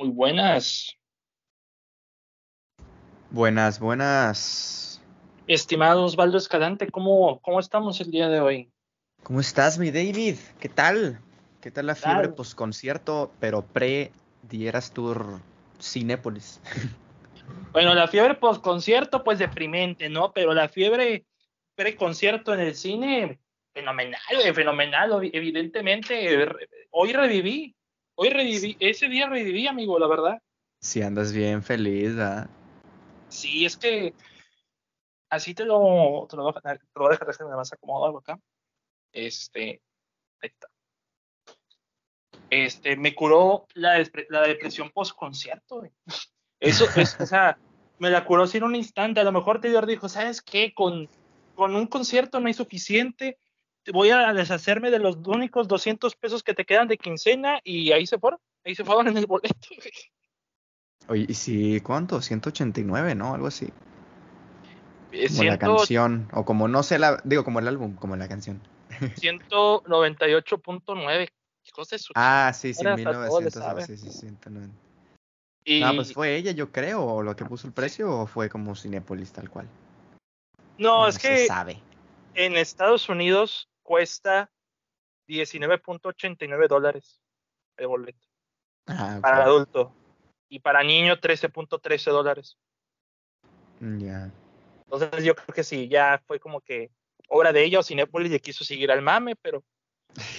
Muy buenas. Buenas, buenas. Estimado Osvaldo Escalante, ¿cómo, ¿cómo estamos el día de hoy? ¿Cómo estás, mi David? ¿Qué tal? ¿Qué tal la fiebre Tal. post-concierto, pero pre-Dieras Tour Cinépolis? Bueno, la fiebre post concierto, pues deprimente, ¿no? Pero la fiebre pre-concierto en el cine, fenomenal, fenomenal, evidentemente. Hoy reviví, hoy reviví, ese día reviví, amigo, la verdad. Si andas bien feliz, ¿ah? Sí, es que así te lo, te lo voy a dejar, te lo voy a dejar, déjame más acomodo algo acá. Este, ahí está. Este, me curó la, la depresión post concierto, Eso es, o sea, me la curó sin un instante. A lo mejor Taylor dijo, ¿sabes qué? Con, con un concierto no hay suficiente. Voy a deshacerme de los únicos 200 pesos que te quedan de quincena y ahí se fueron. Ahí se fueron en el boleto. güey. Oye, ¿y si cuánto? 189, ¿no? Algo así. Como la canción, o como no sé la, digo, como el álbum, como la canción. 198.9. Hijos de su Ah, sí, sí, Ahora hasta todo le 1900, sabe. sí, sí, 190. Y, No, pues fue ella, yo creo, o lo que puso el precio, o fue como Cinépolis tal cual. no, es se que sabe. En Estados Unidos cuesta 19.89 dólares el boleto Ah, para adulto y para niño 13.13 dólares. Ya. Entonces yo creo que sí, ya fue como que obra de ella o Cinépolis le quiso seguir al mame, pero,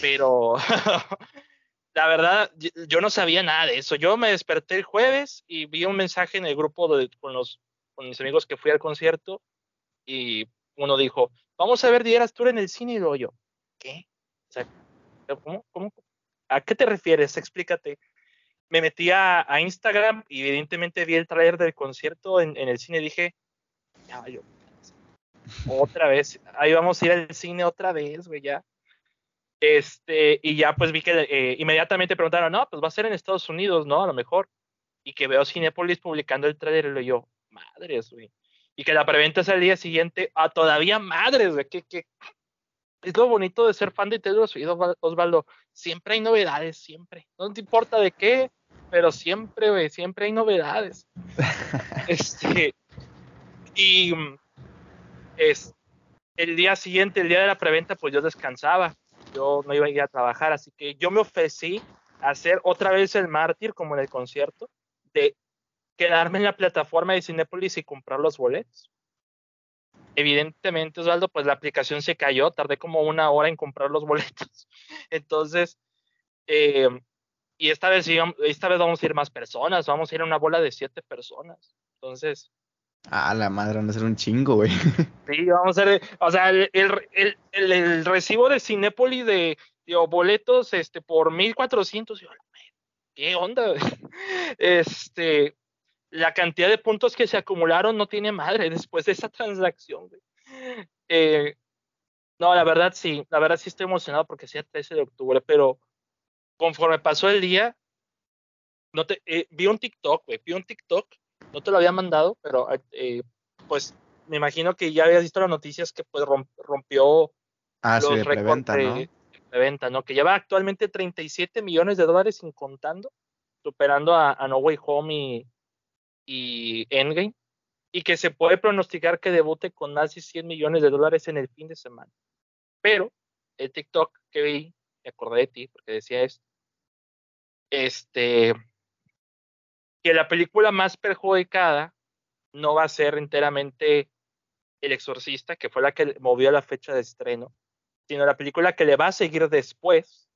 pero la verdad yo- yo no sabía nada de eso. Yo me desperté el jueves y vi un mensaje en el grupo de, con, los, con mis amigos que fui al concierto y uno dijo, vamos a ver Dieras Tour en el cine y luego yo, ¿qué? O sea, ¿cómo? ¿Cómo? ¿A qué te refieres? Explícate. Me metí a, Instagram y evidentemente vi el trailer del concierto en, el cine y dije, ya valió. Otra vez, ahí vamos a ir al cine otra vez, güey, ya. Este, y ya pues vi que eh, inmediatamente preguntaron, no, pues va a ser en Estados Unidos, ¿no? A lo mejor. Y que veo Cinepolis publicando el trailer y yo, madres, güey. Y que la preventa es al día siguiente, a todavía madres, güey. Que, que... Es lo bonito de ser fan de Taylor Swift, Osval- Osvaldo. Siempre hay novedades, siempre. No te importa de qué, pero siempre, güey, siempre hay novedades. este, y es el día siguiente, el día de la preventa, pues yo descansaba. Yo no iba a ir a trabajar, así que yo me ofrecí a hacer otra vez el mártir, como en el concierto, de quedarme en la plataforma de Cinepolis y comprar los boletos. Evidentemente, Osvaldo, pues la aplicación se cayó, tardé como una hora en comprar los boletos. Entonces, eh, y esta vez, esta vez vamos a ir más personas, vamos a ir a una bola de siete personas. Entonces, Ah, la madre, van a ser un chingo, güey. Sí, vamos a ver, o sea, el, el, el, recibo de Cinépolis de, digo, boletos este, por 1400, yo, ¿qué onda? Este, la cantidad de puntos que se acumularon no tiene madre después de esa transacción, güey. Eh, no, la verdad sí, la verdad sí estoy emocionado porque sea 13 de octubre, pero conforme pasó el día, no te, eh, vi un TikTok, güey, vi un TikTok, no te lo había mandado, pero eh, pues me imagino que ya habías visto las noticias que pues rom- rompió Ah, sí, los de preventa, de, ¿no? de preventa, ¿no? Que lleva actualmente 37 millones de dólares sin contando, superando a, a No Way Home y, y Endgame, y que se puede pronosticar que debute con más de 100 millones de dólares en el fin de semana. Pero el TikTok que vi, me acordé de ti porque decía esto, este, que la película más perjudicada no va a ser enteramente El Exorcista, que fue la que movió la fecha de estreno, sino la película que le va a seguir después,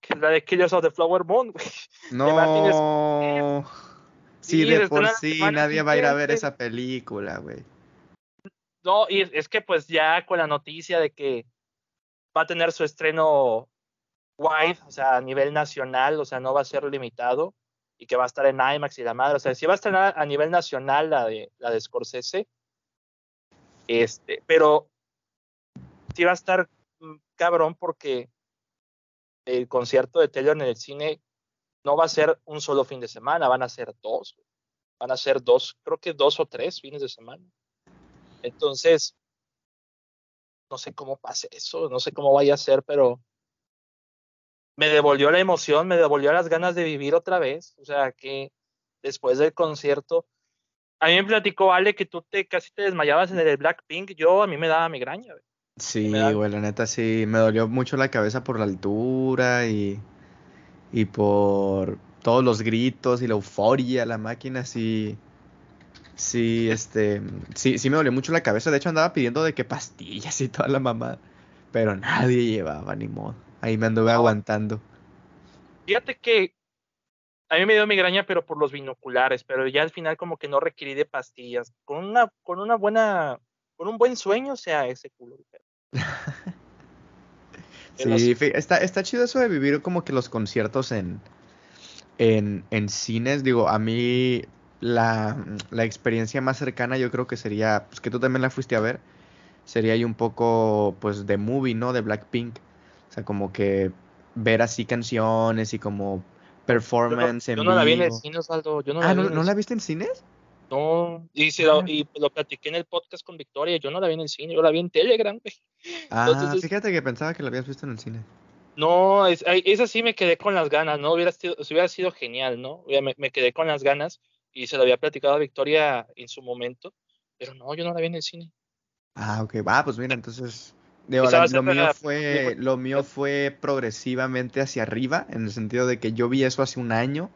que es la de Killers of the Flower Moon. No. Sí, de por sí, semana nadie va a ir a ver esa película, güey. No, y es, que pues ya con la noticia de que va a tener su estreno wide, o sea, a nivel nacional, o sea, no va a ser limitado, y que va a estar en IMAX y la madre, o sea, sí va a estrenar a nivel nacional la de, la de Scorsese, este, pero sí va a estar mm, cabrón porque el concierto de Taylor en el cine no va a ser un solo fin de semana, van a ser dos, van a ser dos, creo que dos o tres fines de semana. Entonces, no sé cómo pase eso, no sé cómo vaya a ser, pero me devolvió la emoción, me devolvió las ganas de vivir otra vez. O sea, que después del concierto, a mí me platicó Ale que tú te casi te desmayabas en el Blackpink. Yo, a mí me daba migraña. Güey. Sí, güey, la neta sí, me dolió mucho la cabeza por la altura y, y por todos los gritos y la euforia, la máquina sí, sí, este, sí, sí me dolió mucho la cabeza. De hecho andaba pidiendo de que pastillas y toda la mamá, pero nadie llevaba ni modo. Ahí me anduve aguantando. Fíjate que a mí me dio migraña, pero por los binoculares, pero ya al final como que no requerí de pastillas. Con una, con una buena, con un buen sueño, o sea, ese culo. sí, está, está chido eso de vivir como que los conciertos en, en, en cines. Digo, a mí la, la, experiencia más cercana yo creo que sería, pues que tú también la fuiste a ver, sería ahí un poco, pues, de movie, ¿no? De Blackpink. O sea, como que ver así canciones y como performance yo yo no la vi en el cine, Osvaldo. Yo no ah, ¿no, la viste en cines? No, y, si lo, y lo platiqué en el podcast con Victoria, yo no la vi en el cine, yo la vi en Telegram. Ah, fíjate que pensaba que la habías visto en el cine. No, es, esa sí me quedé con las ganas, ¿no? Hubiera sido, hubiera sido genial, ¿no? Me, me, quedé con las ganas y se lo había platicado a Victoria en su momento, pero no, yo no la vi en el cine. Ah, ok, va, pues mira, entonces lo, mío fue, lo mío fue progresivamente hacia arriba, en el sentido de que yo vi eso hace un año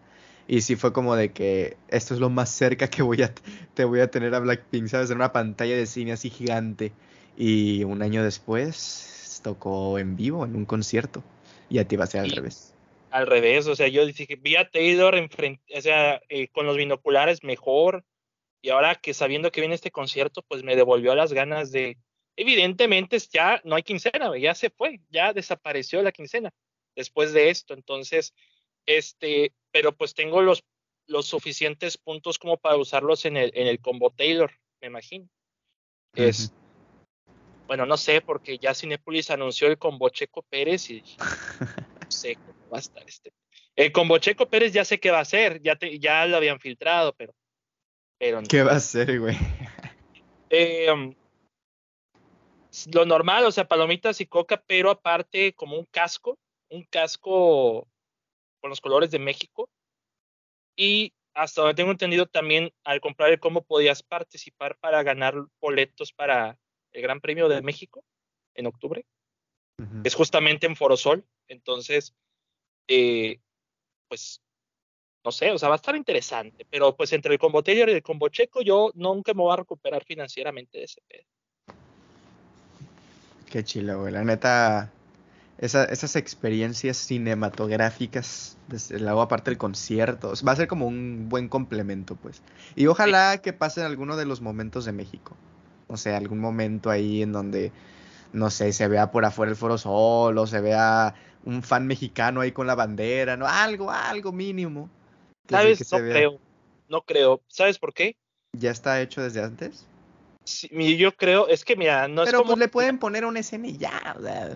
y sí fue como de que esto es lo más cerca que voy a, te voy a tener a Blackpink, ¿sabes? En una pantalla de cine así gigante. Y un año después tocó en vivo, en un concierto. Y a ti va a ser al revés. Al revés, o sea, yo dije, vi a Taylor o sea, eh, con los binoculares mejor. Y ahora que sabiendo que viene este concierto, pues me devolvió las ganas de, evidentemente ya no hay quincena, ya se fue, ya desapareció la quincena después de esto. Entonces, este, pero pues tengo los, los suficientes puntos como para usarlos en el, en el combo Taylor, me imagino. Es, bueno, no sé, porque ya Cinepolis anunció el combo Checo Pérez y no sé cómo va a estar este. El combo Checo Pérez ya sé qué va a ser, ya, te, ya lo habían filtrado, pero. pero ¿Qué va a ser, güey? Eh, um, lo normal, o sea, palomitas y coca, pero aparte como un casco, un casco con los colores de México. Y hasta donde tengo entendido también al comprar el combo podías participar para ganar boletos para el Gran Premio de México en octubre. Es justamente en Forosol. Entonces, eh, pues, no sé, o sea, va a estar interesante. Pero pues entre el combo Taylor y el combo Checo, yo nunca me voy a recuperar financieramente de ese pedo. Qué chilo, güey. La neta, esas experiencias cinematográficas, luego aparte del concierto, va a ser como un buen complemento, pues. Y ojalá que pasen alguno de los momentos de México. O sea, algún momento ahí en donde, no sé, se vea por afuera el foro solo, se vea un fan mexicano ahí con la bandera, ¿no? Algo, algo mínimo. ¿Sabes? No creo. No creo. ¿Sabes por qué? ¿Ya está hecho desde antes? Yo creo, es que mira, no es como... pues le pueden poner un escena y ya.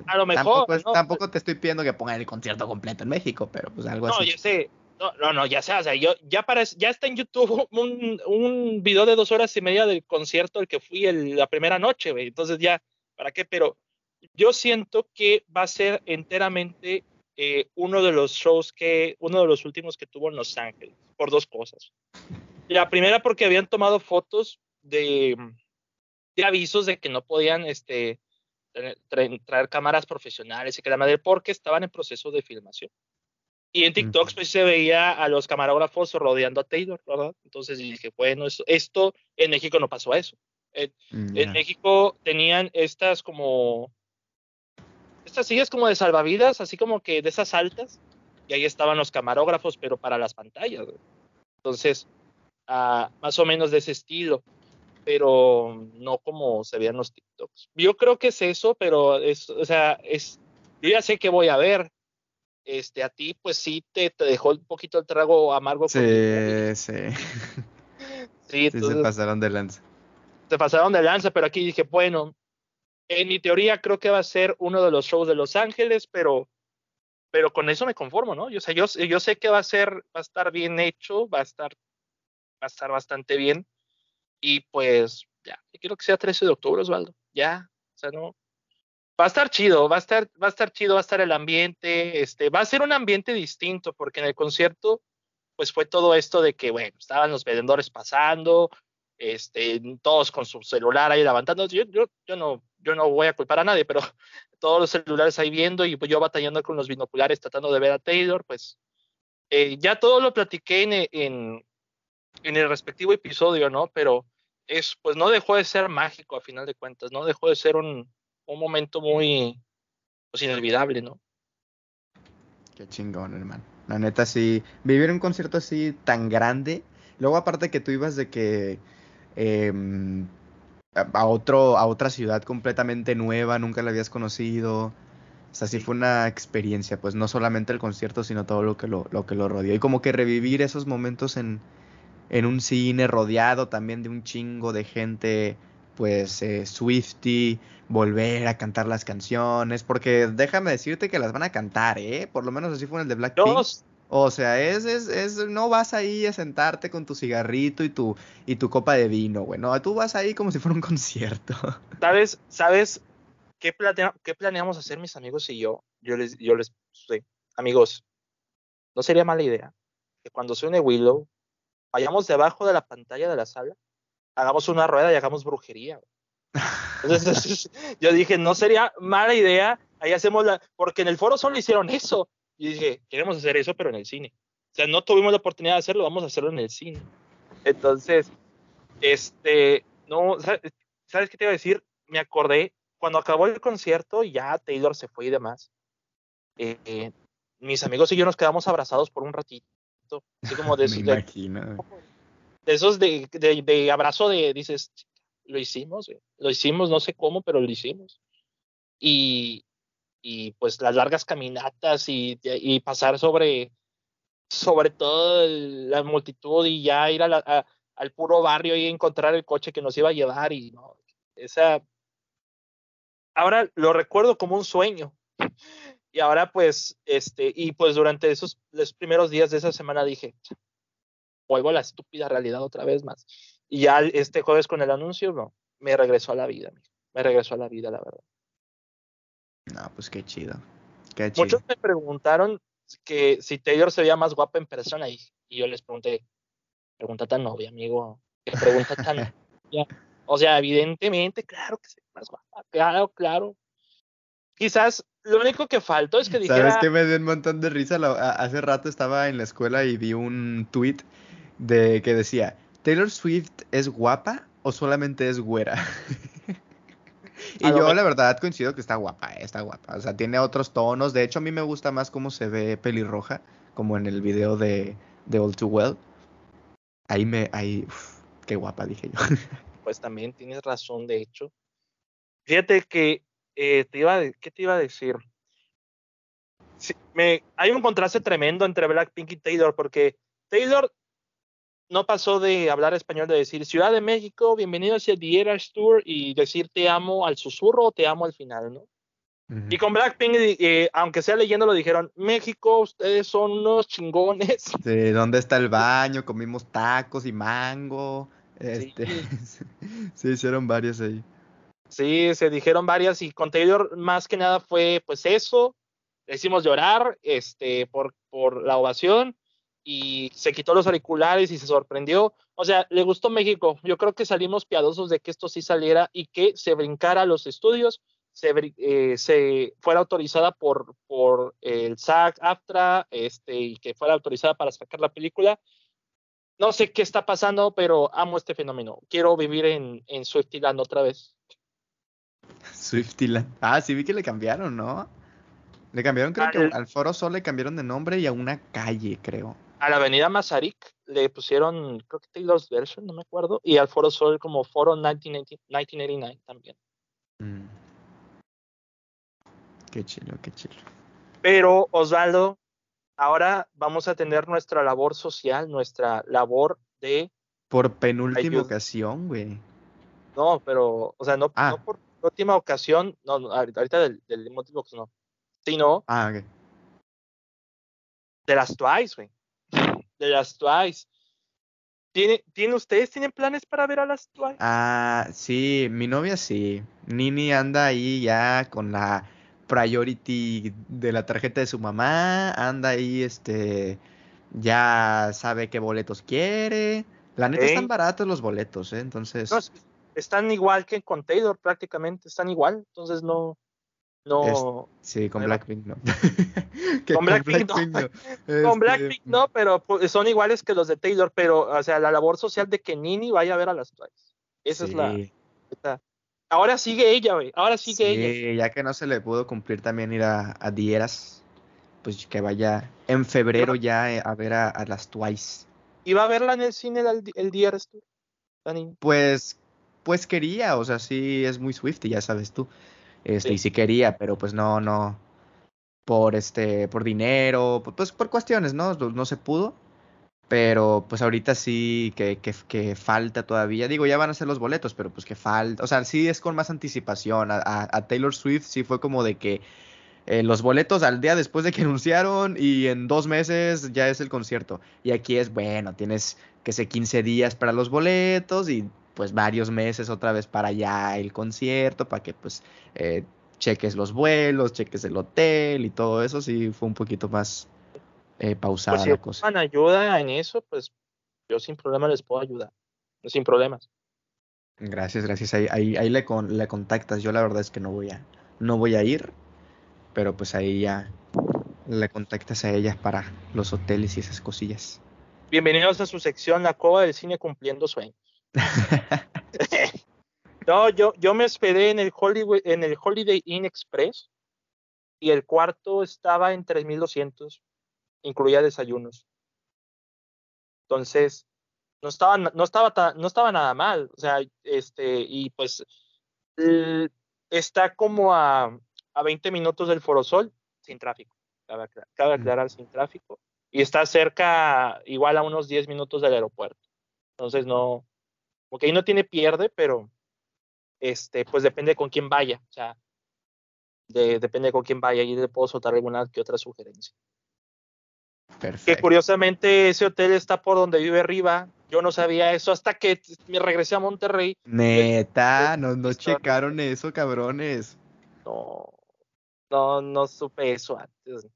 a lo mejor. Tampoco, te estoy pidiendo que pongan el concierto completo en México, pero pues algo así. No, ya sé. No, no, no, ya sé, o sea, yo, ya, para, ya está en YouTube un, un video de dos horas y media del concierto al que fui el, la primera noche, güey. Entonces ya, ¿para qué? Pero yo siento que va a ser enteramente eh, uno de los shows que, uno de los últimos que tuvo en Los Ángeles, por dos cosas. La primera porque habían tomado fotos de, avisos de que no podían este, traer, cámaras profesionales y que la madre porque estaban en proceso de filmación. Y en TikTok pues, se veía a los camarógrafos rodeando a Taylor, ¿verdad? Entonces dije, bueno, esto, esto en México no pasó eso. En, en, México tenían estas como, estas sillas como de salvavidas, así como que de esas altas, y ahí estaban los camarógrafos, pero para las pantallas. Entonces, ah, más o menos de ese estilo pero no como se veían los TikToks. Yo creo que es eso, pero es, o sea, es, yo ya sé que voy a ver. Este, a ti, pues sí te, te dejó un poquito el trago amargo. Sí, sí. sí, se pasaron de lanza. Se pasaron de lanza, pero aquí dije, bueno, en mi teoría creo que va a ser uno de los shows de Los Ángeles, pero, pero con eso me conformo, ¿no? Yo, o sea, yo, yo sé que va a ser, va a estar bien hecho, va a estar, va a estar bastante bien y pues ya, quiero que sea 13 de octubre, Osvaldo. Ya, o sea, no. Va a estar chido, va a estar, va a estar chido, va a estar el ambiente, este, va a ser un ambiente distinto, porque en el concierto, pues fue todo esto de que, bueno, estaban los vendedores pasando, este, todos con su celular ahí levantando. Yo, yo, yo, no, yo no voy a culpar a nadie, pero todos los celulares ahí viendo y pues yo batallando con los binoculares tratando de ver a Taylor, pues eh, ya todo lo platiqué en, en, el respectivo episodio, ¿no? Pero es, pues no dejó de ser mágico a final de cuentas, no dejó de ser un, un momento muy, pues inolvidable, ¿no? Qué chingón, hermano. La neta, sí, vivir un concierto así tan grande, luego aparte que tú ibas de que Em, a, otro, a otra ciudad completamente nueva, nunca la habías conocido. O sea, sí fue una experiencia, pues no solamente el concierto, sino todo lo que lo, lo que lo rodeó. Y como que revivir esos momentos en, en un cine rodeado también de un chingo de gente, pues eh, Swifty, volver a cantar las canciones, porque déjame decirte que las van a cantar, ¿eh? Por lo menos así fue en el de Blackpink. O sea, es, es, es, no vas ahí a sentarte con tu cigarrito y tu, y tu copa de vino, güey. No, tú vas ahí como si fuera un concierto. ¿Sabes? ¿Sabes qué, qué planeamos hacer mis amigos y yo? Yo les, yo les, amigos, no sería mala idea que cuando suene Willow, vayamos debajo de la pantalla de la sala, hagamos una rueda y hagamos brujería. Entonces, yo dije, no sería mala idea, ahí hacemos la, porque en el foro solo hicieron eso y dije, queremos hacer eso, pero en el cine. O sea, no tuvimos la oportunidad de hacerlo, vamos a hacerlo en el cine. Entonces, este, no, ¿sabes, qué te iba a decir? Me acordé, cuando acabó el concierto, ya Taylor se fue y demás. Eh, mis amigos y yo nos quedamos abrazados por un ratito. Así como de, Me imagino. de, esos de, de, de, abrazo de, dices, lo hicimos, lo hicimos, no sé cómo, pero lo hicimos. Y, y pues las largas caminatas y, y pasar sobre, sobre todo la multitud y ya ir a al puro barrio y encontrar el coche que nos iba a llevar y no, esa, ahora lo recuerdo como un sueño. Y ahora pues, este, y pues durante esos los primeros días de esa semana dije, vuelvo a la estúpida realidad otra vez más. Y ya este jueves con el anuncio, no, me regresó a la vida, me regresó a la vida, la verdad. No, pues qué chido. Muchos me preguntaron que si Taylor se veía más guapa en persona y, yo les pregunté, pregunta tan novia, amigo, qué pregunta tan. O sea, evidentemente, claro que se ve más guapa, claro, claro. Quizás lo único que faltó es que dijera... ¿Sabes qué me dio un montón de risa? hace rato estaba en la escuela y vi un tweet de que decía, ¿Taylor Swift es guapa o solamente es güera? Y yo la verdad coincido que está guapa, eh, está guapa. O sea, tiene otros tonos. De hecho, a mí me gusta más cómo se ve pelirroja, como en el video de, de All Too Well. Ahí me, ahí, qué guapa, dije yo. Pues también tienes razón, de hecho. Fíjate que eh, te iba, ¿qué te iba a decir? me, hay un contraste tremendo entre Blackpink y Taylor, porque Taylor no pasó de hablar español, de decir Ciudad de México, bienvenido hacia The Eras Tour y decir te amo al susurro o te amo al final, ¿no? Y con Blackpink, eh, aunque sea leyendo, lo dijeron, México, ustedes son unos chingones. Sí, ¿dónde está el baño? Comimos tacos y mango. Este, sí. hicieron varias ahí. Sí, se dijeron varias y con Taylor más que nada fue pues eso, le hicimos llorar este, por, por la ovación y se quitó los auriculares y se sorprendió. O sea, le gustó México. Yo creo que salimos piadosos de que esto sí saliera y que se brincara los estudios, se, eh, se fuera autorizada por, por el SAG, AFTRA, este, y que fuera autorizada para sacar la película. No sé qué está pasando, pero amo este fenómeno. Quiero vivir en, en Swiftyland otra vez. Swiftyland. Ah, sí vi que le cambiaron, ¿no? Le cambiaron, creo que al Foro Sol le cambiaron de nombre y a una calle, creo a la avenida Mazarik le pusieron, creo que Taylor's Version, no me acuerdo, y al Foro Sol como Foro 1989 también. Mm. Qué chilo, qué chilo. Pero, Osvaldo, ahora vamos a tener nuestra labor social, nuestra labor de... Por penúltima ocasión, güey. No, pero, o sea, no, ah. no por última ocasión, no, ahorita del, del motivo que no, sino... Ah, ok. De las Twice, güey de las Twice. ¿Tiene, ¿Tiene ustedes tienen planes para ver a las Twice? Ah, sí, mi novia sí. Nini anda ahí ya con la priority de la tarjeta de su mamá, anda ahí este ya sabe qué boletos quiere. La neta están baratos los boletos, ¿eh? Entonces. Están igual que con Taylor prácticamente, están igual. Entonces no. No. sí, con Blackpink no. con, Blackpink, no. con Blackpink este, no, pero pues, son iguales que los de Taylor. Pero, o sea, la labor social de que Nini vaya a ver a las Twice. Esa es la. Ahora sigue ella, güey. Ahora sigue ella. Ya que no se le pudo cumplir también ir a, a Dieras, pues que vaya en febrero ya eh, a ver a las Twice. ¿Iba a verla en el cine el, el día tú? Pues, pues quería, o sea, sí es muy Swifty, ya sabes tú. Este, Y sí quería, pero pues no, no. Por este, por dinero, pues por cuestiones, ¿no? No, se pudo. Pero pues ahorita sí que, que, que, falta todavía. Digo, ya van a ser los boletos, pero pues que falta. O sea, sí es con más anticipación. A, a Taylor Swift sí fue como de que eh, los boletos al día después de que anunciaron y en dos meses ya es el concierto. Y aquí es, bueno, tienes que ser 15 días para los boletos y pues varios meses otra vez para ya el concierto, para que pues eh, cheques los vuelos, cheques el hotel y todo eso, sí fue un poquito más eh, pausada pues la cosa. Si ayuda en eso, pues yo sin problema les puedo ayudar, sin problemas. Gracias, gracias. Ahí, ahí, ahí le, con, le contactas. Yo la verdad es que no voy a, no voy a ir pero pues ahí ya le contactas a ellas para los hoteles y esas cosillas. Bienvenidos a su sección La Cova del Cine Cumpliendo Sueños. no, yo, yo me hospedé en el, Hollywood, en el Holiday Inn Express y el cuarto estaba en 3200, incluía desayunos. Entonces, no estaba, no estaba, no estaba nada mal, o sea, este, y pues está como a a 20 minutos del Forosol, sin tráfico. Cabe, aclarar, sin tráfico. Y está cerca, igual a unos 10 minutos del aeropuerto. Entonces no, porque ahí no tiene pierde, pero este, pues depende con quién vaya. O sea, depende con quién vaya. Y le puedo soltar alguna que otra sugerencia. Perfecto. Que curiosamente ese hotel está por donde vive arriba. Yo no sabía eso hasta que me regresé a Monterrey. Neta, no, no checaron eso, cabrones. No, no, no supe eso antes.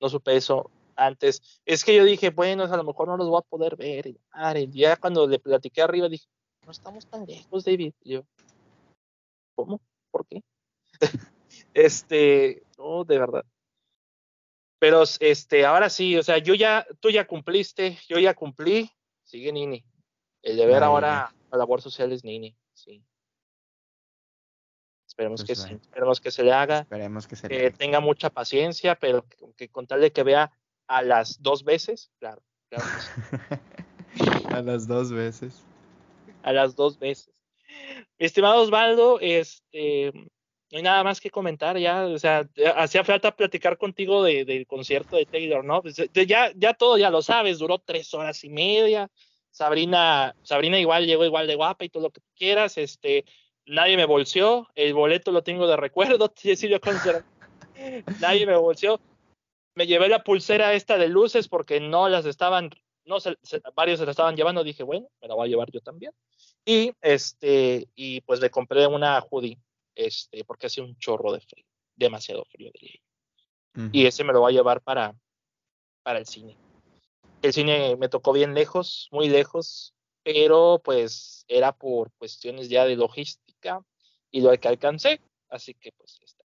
No supe eso antes. Es que yo dije, bueno, a lo mejor no los voy a poder ver. Y, ya cuando le platiqué arriba dije, no estamos tan lejos, David. yo, ¿cómo? ¿Por qué? este, no, de verdad. Pero este, ahora sí, o sea, yo ya, tú ya cumpliste, yo ya cumplí, sigue Nini. El deber ahora a labor social es Nini, sí. Esperemos pues que esperemos que se le haga. Esperemos que se le tenga mucha paciencia, pero que, con tal de que vea a las dos veces, claro. a las dos veces. A las dos veces. estimado Osvaldo, este, no hay nada más que comentar ya, o sea, hacía falta platicar contigo del concierto de Taylor, ¿no? Pues, ya, ya todo ya lo sabes, duró tres horas y media. Sabrina, Sabrina igual llegó igual de guapa y todo lo que quieras, este, nadie me bolseó, el boleto lo tengo de recuerdo, nadie me bolseó. Me llevé la pulsera esta de luces porque no las estaban, no se, varios se la estaban llevando, dije, bueno, me la voy a llevar yo también. Y este, y pues le compré una hoodie, este, porque hace un chorro de frío, demasiado frío diría Y ese me lo voy a llevar para, para el cine. El cine me tocó bien lejos, muy lejos, pero pues era por cuestiones ya de logística y lo que alcancé, así que pues está.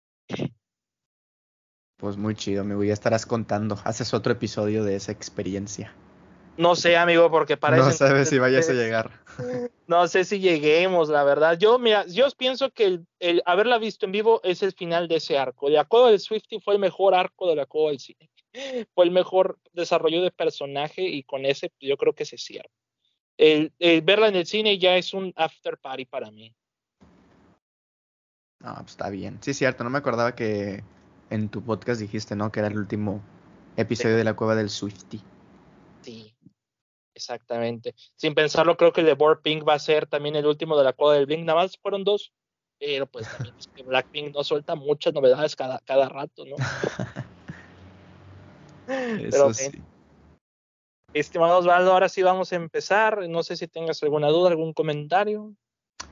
Pues muy chido, me voy a estarás contando. Haces otro episodio de esa experiencia. No sé, amigo, porque parece. No sabes si vayas a llegar. No sé si lleguemos, la verdad. Yo, mira, yo pienso que el, haberla visto en vivo es el final de ese arco. El acuerdo del Swifty fue el mejor arco del acuerdo del cine. Fue el mejor desarrollo de personaje y con ese yo creo que se cierra el, verla en el cine ya es un after party para mí. No, pues está bien. Sí, cierto, no me acordaba que en tu podcast dijiste, ¿no? Que era el último episodio de la cueva del Swifty. Sí, exactamente. Sin pensarlo, creo que el de Board Pink va a ser también el último de la cueva del Blink. Nada más fueron dos. Pero pues también es que Blackpink no suelta muchas novedades cada, cada rato, ¿no? Eso sí. Estimado Osvaldo, ahora sí vamos a empezar. No sé si tengas alguna duda, algún comentario.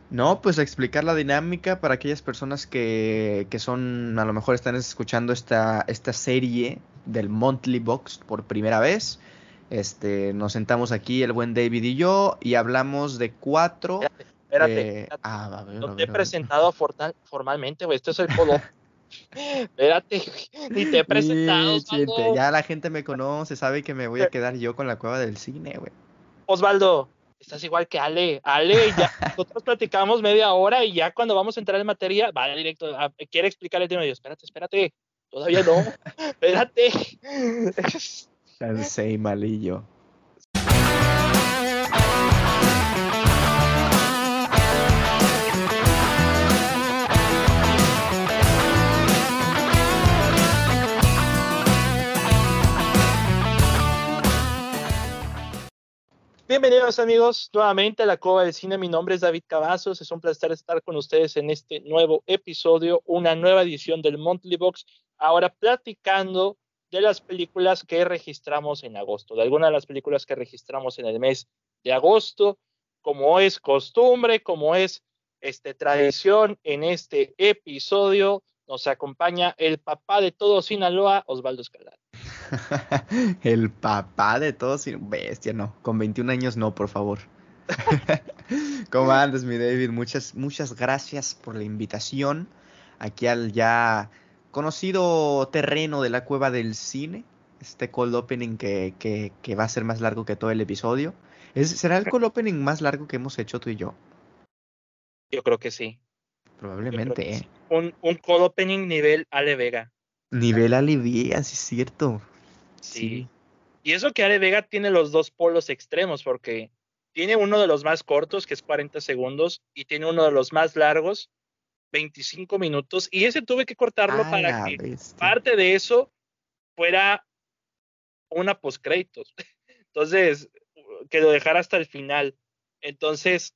No, pues explicar la dinámica para aquellas personas que, que son, a lo mejor están escuchando esta, esta serie del Monthly Box por primera vez. Este, nos sentamos aquí, el buen David y yo, y hablamos de cuatro. Espérate, eh, Ah, no te he presentado formalmente, güey. Esto es el polo. espérate, ni te he presentado. ya la gente me conoce, sabe que me voy a quedar yo con la cueva del cine, güey. Osvaldo, estás igual que Ale. Ale, ya nosotros platicamos media hora y ya cuando vamos a entrar en materia, va directo, quiere explicar el tema. Y yo, espérate, espérate, todavía no, espérate. Cansé malillo. Bienvenidos amigos nuevamente a la Cova del Cine. Mi nombre es David Cavazos. Es un placer estar con ustedes en este nuevo episodio, una nueva edición del Monthly Box. Ahora platicando de las películas que registramos en agosto, de algunas de las películas que registramos en el mes de agosto, como es costumbre, como es este, tradición en este episodio. Nos acompaña el papá de todo Sinaloa, Osvaldo Escalada. el papá de todos, bestia, no, con 21 años no, por favor. ¿Cómo andas, mi David? Muchas, muchas gracias por la invitación aquí al ya conocido terreno de la cueva del cine. Este cold opening que, que, va a ser más largo que todo el episodio. ¿Es, ¿Será el cold opening más largo que hemos hecho tú y yo? Yo creo que sí. Probablemente, ¿eh? Un, un cold opening nivel Ale Vega. Nivel Ale Vega, sí es cierto. Sí. Y eso que Ale Vega tiene los dos polos extremos, porque tiene uno de los más cortos, que es 40 segundos, y tiene uno de los más largos, 25 minutos. Y ese tuve que cortarlo para que parte de eso fuera una postcréditos. Entonces, que lo dejara hasta el final. Entonces,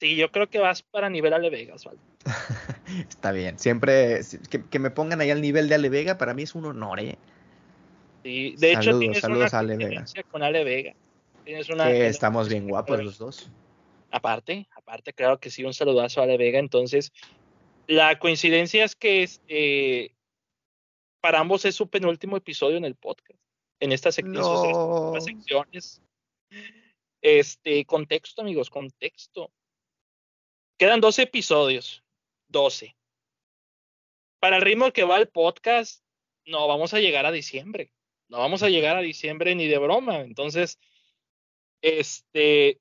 sí, yo creo que vas para nivel Ale Vega, Está bien. Siempre que, que, me pongan ahí al nivel de Ale Vega, para mí es un honor, ¿eh? Sí, de hecho tienes saludos una a Ale Vega. con Ale Vega. Tienes una, estamos bien guapos los dos. Aparte, aparte, claro que sí, un saludazo a Ale Vega. Entonces, la coincidencia es que eh, para ambos es su penúltimo episodio en el podcast. En estas secciones. Este, contexto, amigos, contexto. Quedan 12 episodios. 12. Para el ritmo que va el podcast, no vamos a llegar a diciembre no vamos a llegar a diciembre ni de broma. Entonces, este,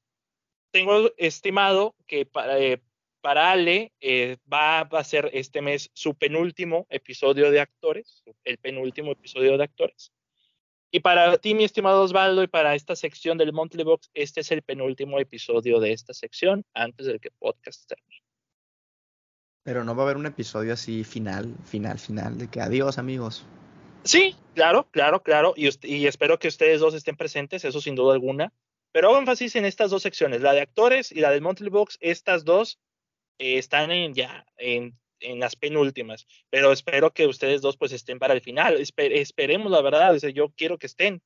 tengo estimado que para, eh, para Ale eh, va, a ser este mes su penúltimo episodio de actores, el penúltimo episodio de actores. Y para ti, mi estimado Osvaldo, y para esta sección del Monthly Box, este es el penúltimo episodio de esta sección antes del que podcast termine. Pero no va a haber un episodio así final, final, final, de que adiós amigos. Sí, claro, claro, claro. Y, y, espero que ustedes dos estén presentes, eso sin duda alguna. Pero hago énfasis en estas dos secciones, la de actores y la del Monthly Box. Estas dos eh, están en, ya en, en, las penúltimas. Pero espero que ustedes dos pues estén para el final. esperemos, la verdad. yo quiero que estén.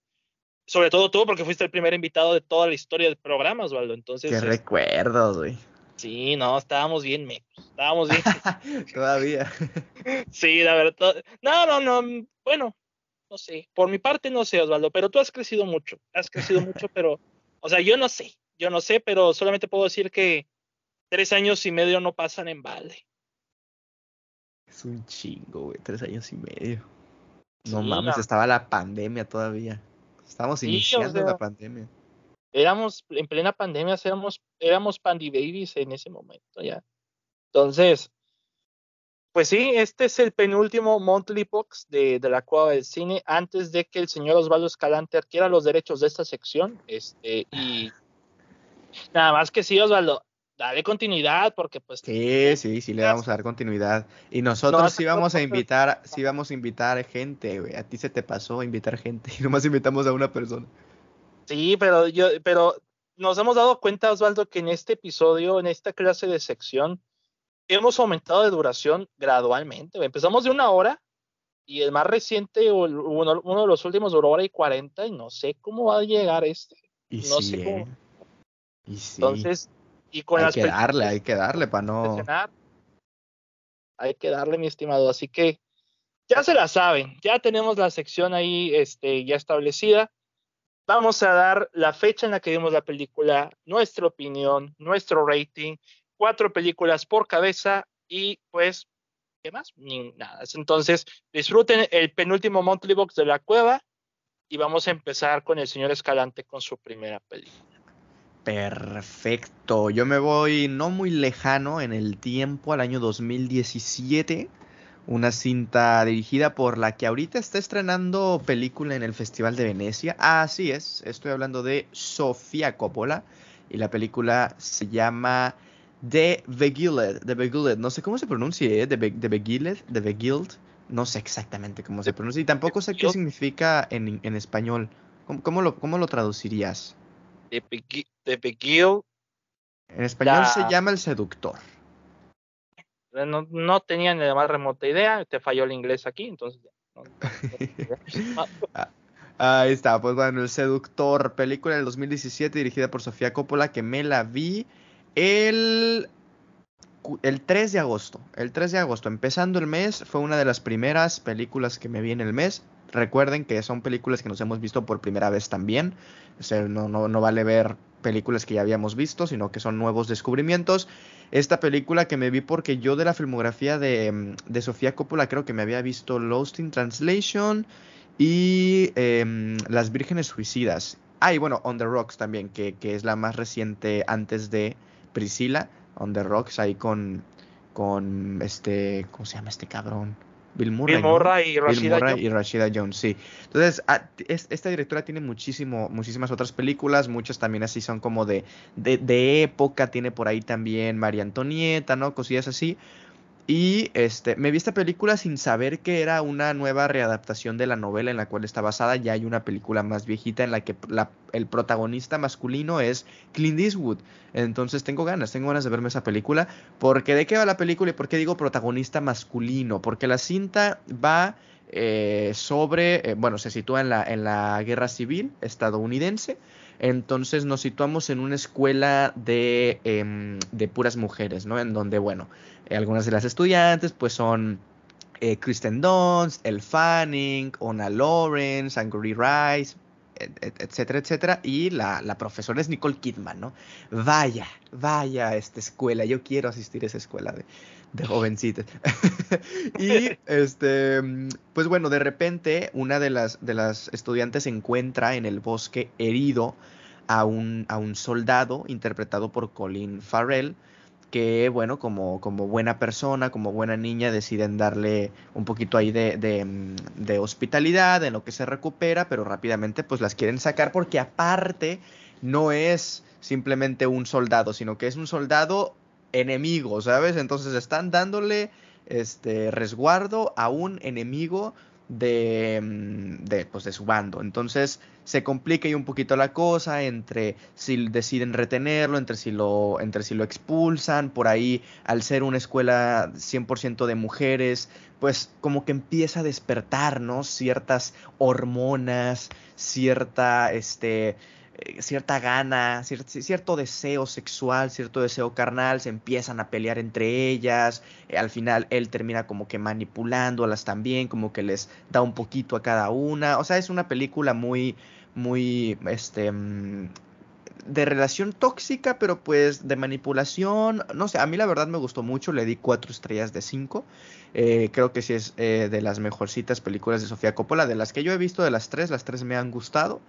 Sobre todo tú, porque fuiste el primer invitado de toda la historia del programa, Osvaldo. Entonces. Qué recuerdo, güey. Sí, no, estábamos bien mecos. Estábamos bien. Todavía. sí, la verdad. No, no, no. Bueno, no sé. Por mi parte no sé, Osvaldo, pero tú has crecido mucho. Has crecido mucho, pero. O sea, yo no sé. Yo no sé, pero solamente puedo decir que tres años y medio no pasan en balde. Es un chingo, güey. Tres años y medio. No mames, estaba la pandemia todavía. Estamos iniciando la pandemia éramos en plena pandemia, éramos, éramos pandy babies en ese momento ya. Entonces, pues sí, este es el penúltimo monthly box de, de la cueva del cine antes de que el señor Osvaldo Escalante adquiera los derechos de esta sección. Este, y nada más que sí, Osvaldo, dale continuidad porque pues sí sí sí le vamos a dar continuidad. Y nosotros sí vamos a invitar sí vamos a invitar gente güey. A ti se te pasó invitar gente y nomás invitamos a una persona. Sí, pero yo, pero nos hemos dado cuenta, Osvaldo, que en este episodio, en esta clase de sección, hemos aumentado de duración gradualmente. Empezamos de una hora y el más reciente, uno, uno de los últimos duró hora y 40 y no sé cómo va a llegar este. Y no sí, sé cómo. ¿eh? Y sí. Entonces, y con hay las que darle, hay que darle para no... Hay que darle, mi estimado. Así que ya se la saben, ya tenemos la sección ahí este, ya establecida. Vamos a dar la fecha en la que vimos la película, nuestra opinión, nuestro rating, cuatro películas por cabeza y pues, ¿qué más? Ni nada. Entonces, disfruten el penúltimo Monthly Box de la cueva y vamos a empezar con el señor Escalante con su primera película. Perfecto, yo me voy no muy lejano en el tiempo, al año 2017, una cinta dirigida por la que ahorita está estrenando película en el Festival de Venecia. Así es, estoy hablando de Sofía Coppola y la película se llama The Beguiled, The Beguiled, no sé cómo se pronuncia, ¿eh? The, Be The Beguiled, The Beguiled, no sé exactamente cómo se pronuncia y tampoco sé qué significa en, en español. ¿Cómo, cómo, lo, ¿Cómo lo traducirías? The Beguiled. En español La- se llama El Seductor. No, no tenía ni la más remota idea, te falló el inglés aquí, entonces ya, no- no- Ahí está, pues bueno, El Seductor, película del 2017 dirigida por Sofía Coppola, que me la vi el, el 3 de agosto. El 3 de agosto, empezando el mes, fue una de las primeras películas que me vi en el mes. Recuerden que son películas que nos hemos visto por primera vez también. No, no, no vale ver películas que ya habíamos visto, sino que son nuevos descubrimientos. Esta película que me vi porque yo de la filmografía de, mm, de Sofía Coppola creo que me había visto Lost in Translation y em, Las Vírgenes Suicidas. Ah, y bueno, On the Rocks también, que, que es la más reciente antes de Priscilla. On the Rocks, ahí con, con este, ¿cómo se llama este cabrón? Bill Murray. Bill ¿no? Murray y Bill Rashida Murray Jones. y Rashida Jones, sí. Entonces, ah, es- esta directora tiene muchísimo, muchísimas otras películas, muchas también así son como de, de, de época, tiene por ahí también María Antonieta, ¿no? Cosillas así. Y este, me vi esta película sin saber que era una nueva readaptación de la novela en la cual está basada. Ya hay una película más viejita en la que la- el protagonista masculino es Clint Eastwood. Entonces tengo ganas, tengo ganas de verme esa película. Porque de qué va la película y por qué digo protagonista masculino. Porque la cinta va eh, sobre, eh, bueno, se sitúa en la, en la guerra civil estadounidense. Entonces nos situamos en una escuela de, em, de puras mujeres, ¿no? En donde, bueno, eh, algunas de las estudiantes pues son eh, Kristen Dunst, Elle Fanning, Ona Lawrence, Angry Rice, et- et- etcétera, etcétera. Y la, la profesora es Nicole Kidman, ¿no? Vaya, vaya a esta escuela, yo quiero asistir a esa escuela de, de jovencitas. y este, pues bueno, de repente una de las, de las estudiantes encuentra en el bosque herido a un, a un soldado interpretado por Colin Farrell que bueno, como, como buena persona, como buena niña, deciden darle un poquito ahí de, de, mm, de hospitalidad en lo que se recupera, pero rápidamente pues las quieren sacar porque aparte no es simplemente un soldado, sino que es un soldado enemigo, ¿sabes? Entonces están dándole este resguardo a un enemigo de, mm, de, pues, de su bando. Entonces se complica ahí un poquito la cosa entre si deciden retenerlo, entre si lo, entre si lo expulsan, por ahí al ser una escuela 100% de mujeres, pues como que empieza a despertar, ¿no? Ciertas hormonas, cierta, este, eh, cierta gana, cier- cierto deseo sexual, cierto deseo carnal, se empiezan a pelear entre ellas, eh, al final él termina como que manipulándolas también, como que les da un poquito a cada una, o sea, es una película muy, muy, este, mm, de relación tóxica, pero pues de manipulación, no sé, a mí la verdad me gustó mucho, le di cuatro estrellas de cinco, eh, creo que sí es de las mejorcitas películas de Sofía Coppola, de las que yo he visto de las tres, las tres me han gustado,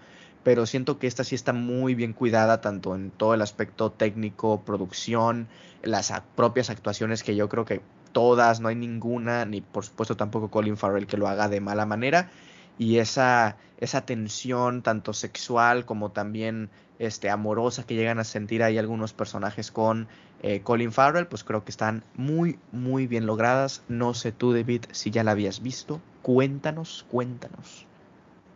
pero siento que esta sí está muy bien cuidada, tanto en todo el aspecto técnico, producción, las propias actuaciones que yo creo que todas, no hay ninguna, ni por supuesto tampoco Colin Farrell que lo haga de mala manera, y esa, esa tensión tanto sexual como también este, amorosa que llegan a sentir ahí algunos personajes con eh, Colin Farrell, pues creo que están muy, muy bien logradas. No sé tú, David, si ya la habías visto. Cuéntanos, cuéntanos.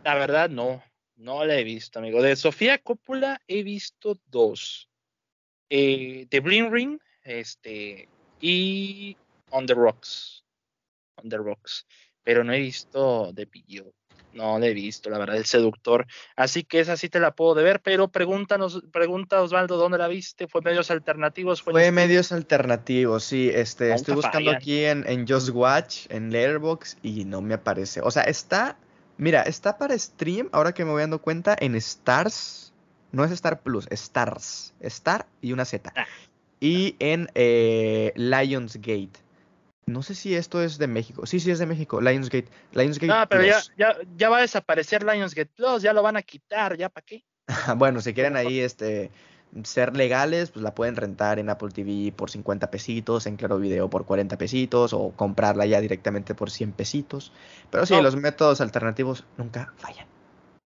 La verdad, no, no la he visto, amigo. De Sofía Coppola he visto dos. Eh, The Bling Ring, este, y On the Rocks. On the Rocks. pero no he visto The Beguiled. No la he visto, la verdad, el seductor. Así que esa sí te la puedo de ver, pero pregúntanos, pregunta Osvaldo, ¿dónde la viste? ¿Fue medios alternativos? Fue, medios alternativos, sí. Este, estoy buscando aquí en, en Just Watch, en Letterboxd, y no me aparece. O sea, está, mira, está para stream, ahora que me voy dando cuenta, en Stars. No es Star Plus, Stars. Star y una Z. Ah. Y en eh, Lionsgate. No sé si esto es de México. Sí, sí es de México. Lionsgate. Lionsgate. No, pero ya, ya, ya, va a desaparecer Lionsgate Plus. Ya lo van a quitar. ¿Ya para qué? bueno, si quieren ahí este ser legales, pues la pueden rentar en Apple TV por 50 pesitos, en Claro Video por 40 pesitos o comprarla ya directamente por 100 pesitos. Pero sí, los métodos alternativos nunca fallan.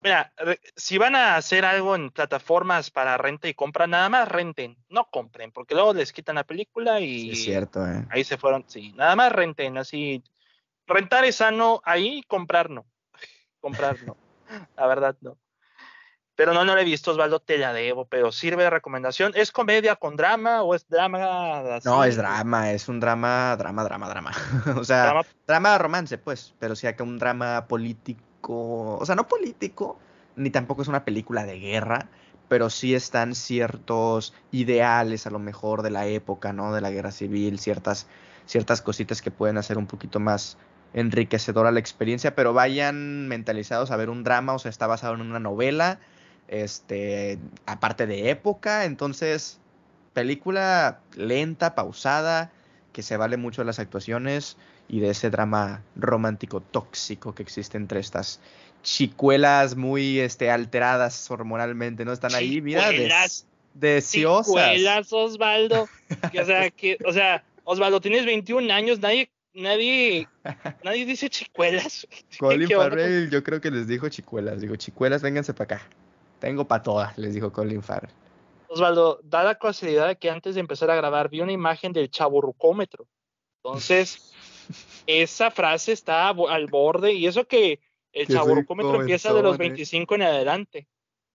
Mira, si van a hacer algo en plataformas para renta y compra, nada más renten, no compren, porque luego les quitan la película y es cierto, ¿eh? ahí se fueron, sí, nada más renten, así, rentar es sano, ahí comprar no, comprar no, la verdad no. Pero no, no lo he visto, Osvaldo, te la debo, pero sirve de recomendación. ¿Es comedia con drama o es drama? No, es drama, es un drama, drama, drama, drama. o sea, drama, drama romance, pues, pero sí que un drama político o sea, no político, ni tampoco es una película de guerra, pero sí están ciertos ideales a lo mejor de la época, ¿no? De la guerra civil, ciertas, ciertas cositas que pueden hacer un poquito más enriquecedora la experiencia, pero vayan mentalizados a ver un drama, o sea, está basado en una novela, este, aparte de época, entonces, película lenta, pausada, que se vale mucho de las actuaciones, y de ese drama romántico tóxico que existe entre estas chicuelas muy este, alteradas hormonalmente, ¿no? Están ahí, mira, deseosas. Chicuelas, Osvaldo. o, sea, que, o sea, Osvaldo, tienes 21 años, nadie, nadie, nadie dice chicuelas. Colin Farrell, yo creo que les dijo chicuelas. Digo, chicuelas, vénganse para acá. Tengo para todas, les dijo Colin Farrell. Osvaldo, da la casualidad de que antes de empezar a grabar vi una imagen del chaburrucómetro. Entonces, esa frase está al borde y eso que el chaburrucómetro empieza de los 25 en adelante.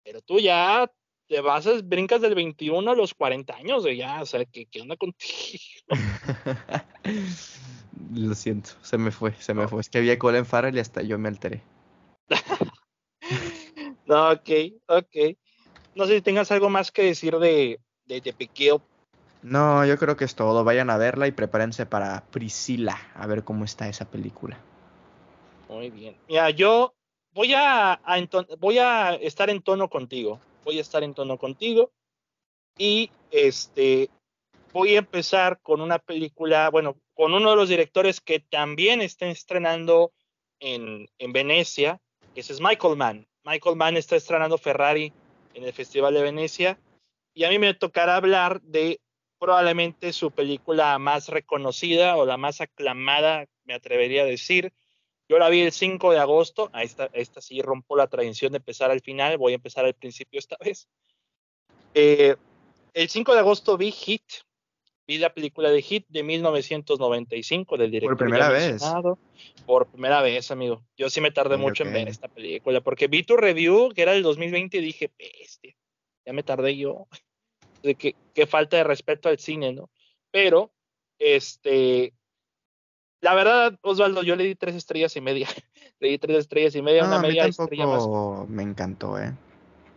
Pero tú ya te vas, a, brincas del 21 a los 40 años, de ya, o sea, ¿qué, qué onda contigo? Lo siento, se me fue, se me fue. Es que había Colin Farrell y hasta yo me alteré. no, ok, ok. No sé si tengas algo más que decir de, de, de no, yo creo que es todo. Vayan a verla y prepárense para Priscila, a ver cómo está esa película. Muy bien. Mira, yo voy a, voy a estar en tono contigo. Voy a estar en tono contigo. Y este voy a empezar con una película, bueno, con uno de los directores que también está estrenando en, en Venecia, que es Michael Mann. Michael Mann está estrenando Ferrari en el Festival de Venecia. Y a mí me tocará hablar de probablemente su película más reconocida o la más aclamada, me atrevería a decir. Yo la vi el 5 de agosto, a esta, sí rompo la tradición de empezar al final, voy a empezar al principio esta vez. Eh, el 5 de agosto vi Hit, vi la película de Hit de 1995 del director. Por primera vez. Por primera vez, amigo. Yo sí me tardé mucho en ver esta película, porque vi tu review, que era del 2020, y dije, bestia, ya me tardé yo de que, falta de respeto al cine, ¿no? Pero, este, la verdad, Osvaldo, yo le di tres estrellas y media. le di tres estrellas y media, una media estrella más. Me encantó, ¿eh?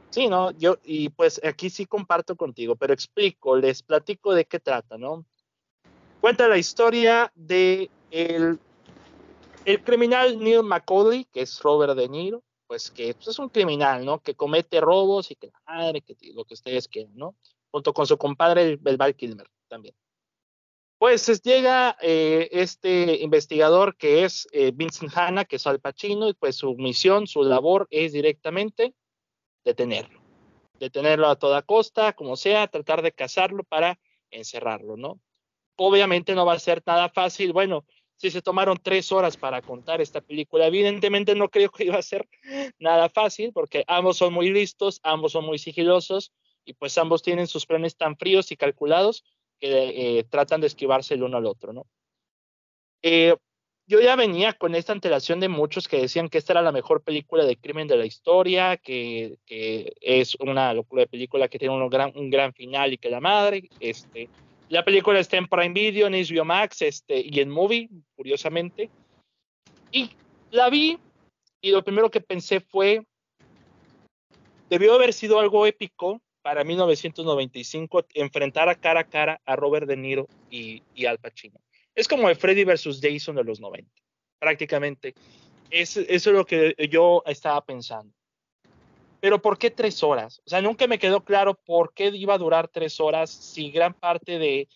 Sí, no, yo, y pues aquí sí comparto contigo, pero explico, les platico de qué trata, ¿no? Cuenta la historia de el, criminal Neil McCauley, que es Robert De Niro, pues que pues, es un criminal, ¿no? Que comete robos y que madre, que lo que ustedes quieran, ¿no? junto con su compadre, el, Val Kilmer también. Pues llega eh, este investigador que es eh, Vincent Hanna, que es Al Pacino, y pues su misión, su labor es directamente detenerlo. Detenerlo a toda costa, como sea, tratar de cazarlo para encerrarlo, ¿no? Obviamente no va a ser nada fácil. Bueno, si se tomaron tres horas para contar esta película, evidentemente no creo que iba a ser nada fácil, porque ambos son muy listos, ambos son muy sigilosos, y pues ambos tienen sus planes tan fríos y calculados que eh, tratan de esquivarse el uno al otro, ¿no? Eh, yo ya venía con esta antelación de muchos que decían que esta era la mejor película de crimen de la historia, que, es una locura de película que tiene un gran, un gran final y que la madre, este, la película está en Prime Video, en HBO Max este, y en Movie, curiosamente. Y la vi y lo primero que pensé fue, debió haber sido algo épico para 1995 enfrentar a cara a cara a Robert De Niro y, y Al Pacino. Es como el Freddy versus Jason de los 90, prácticamente. Es, eso es lo que yo estaba pensando. Pero ¿por qué tres horas? O sea, nunca me quedó claro por qué iba a durar tres horas si gran parte de...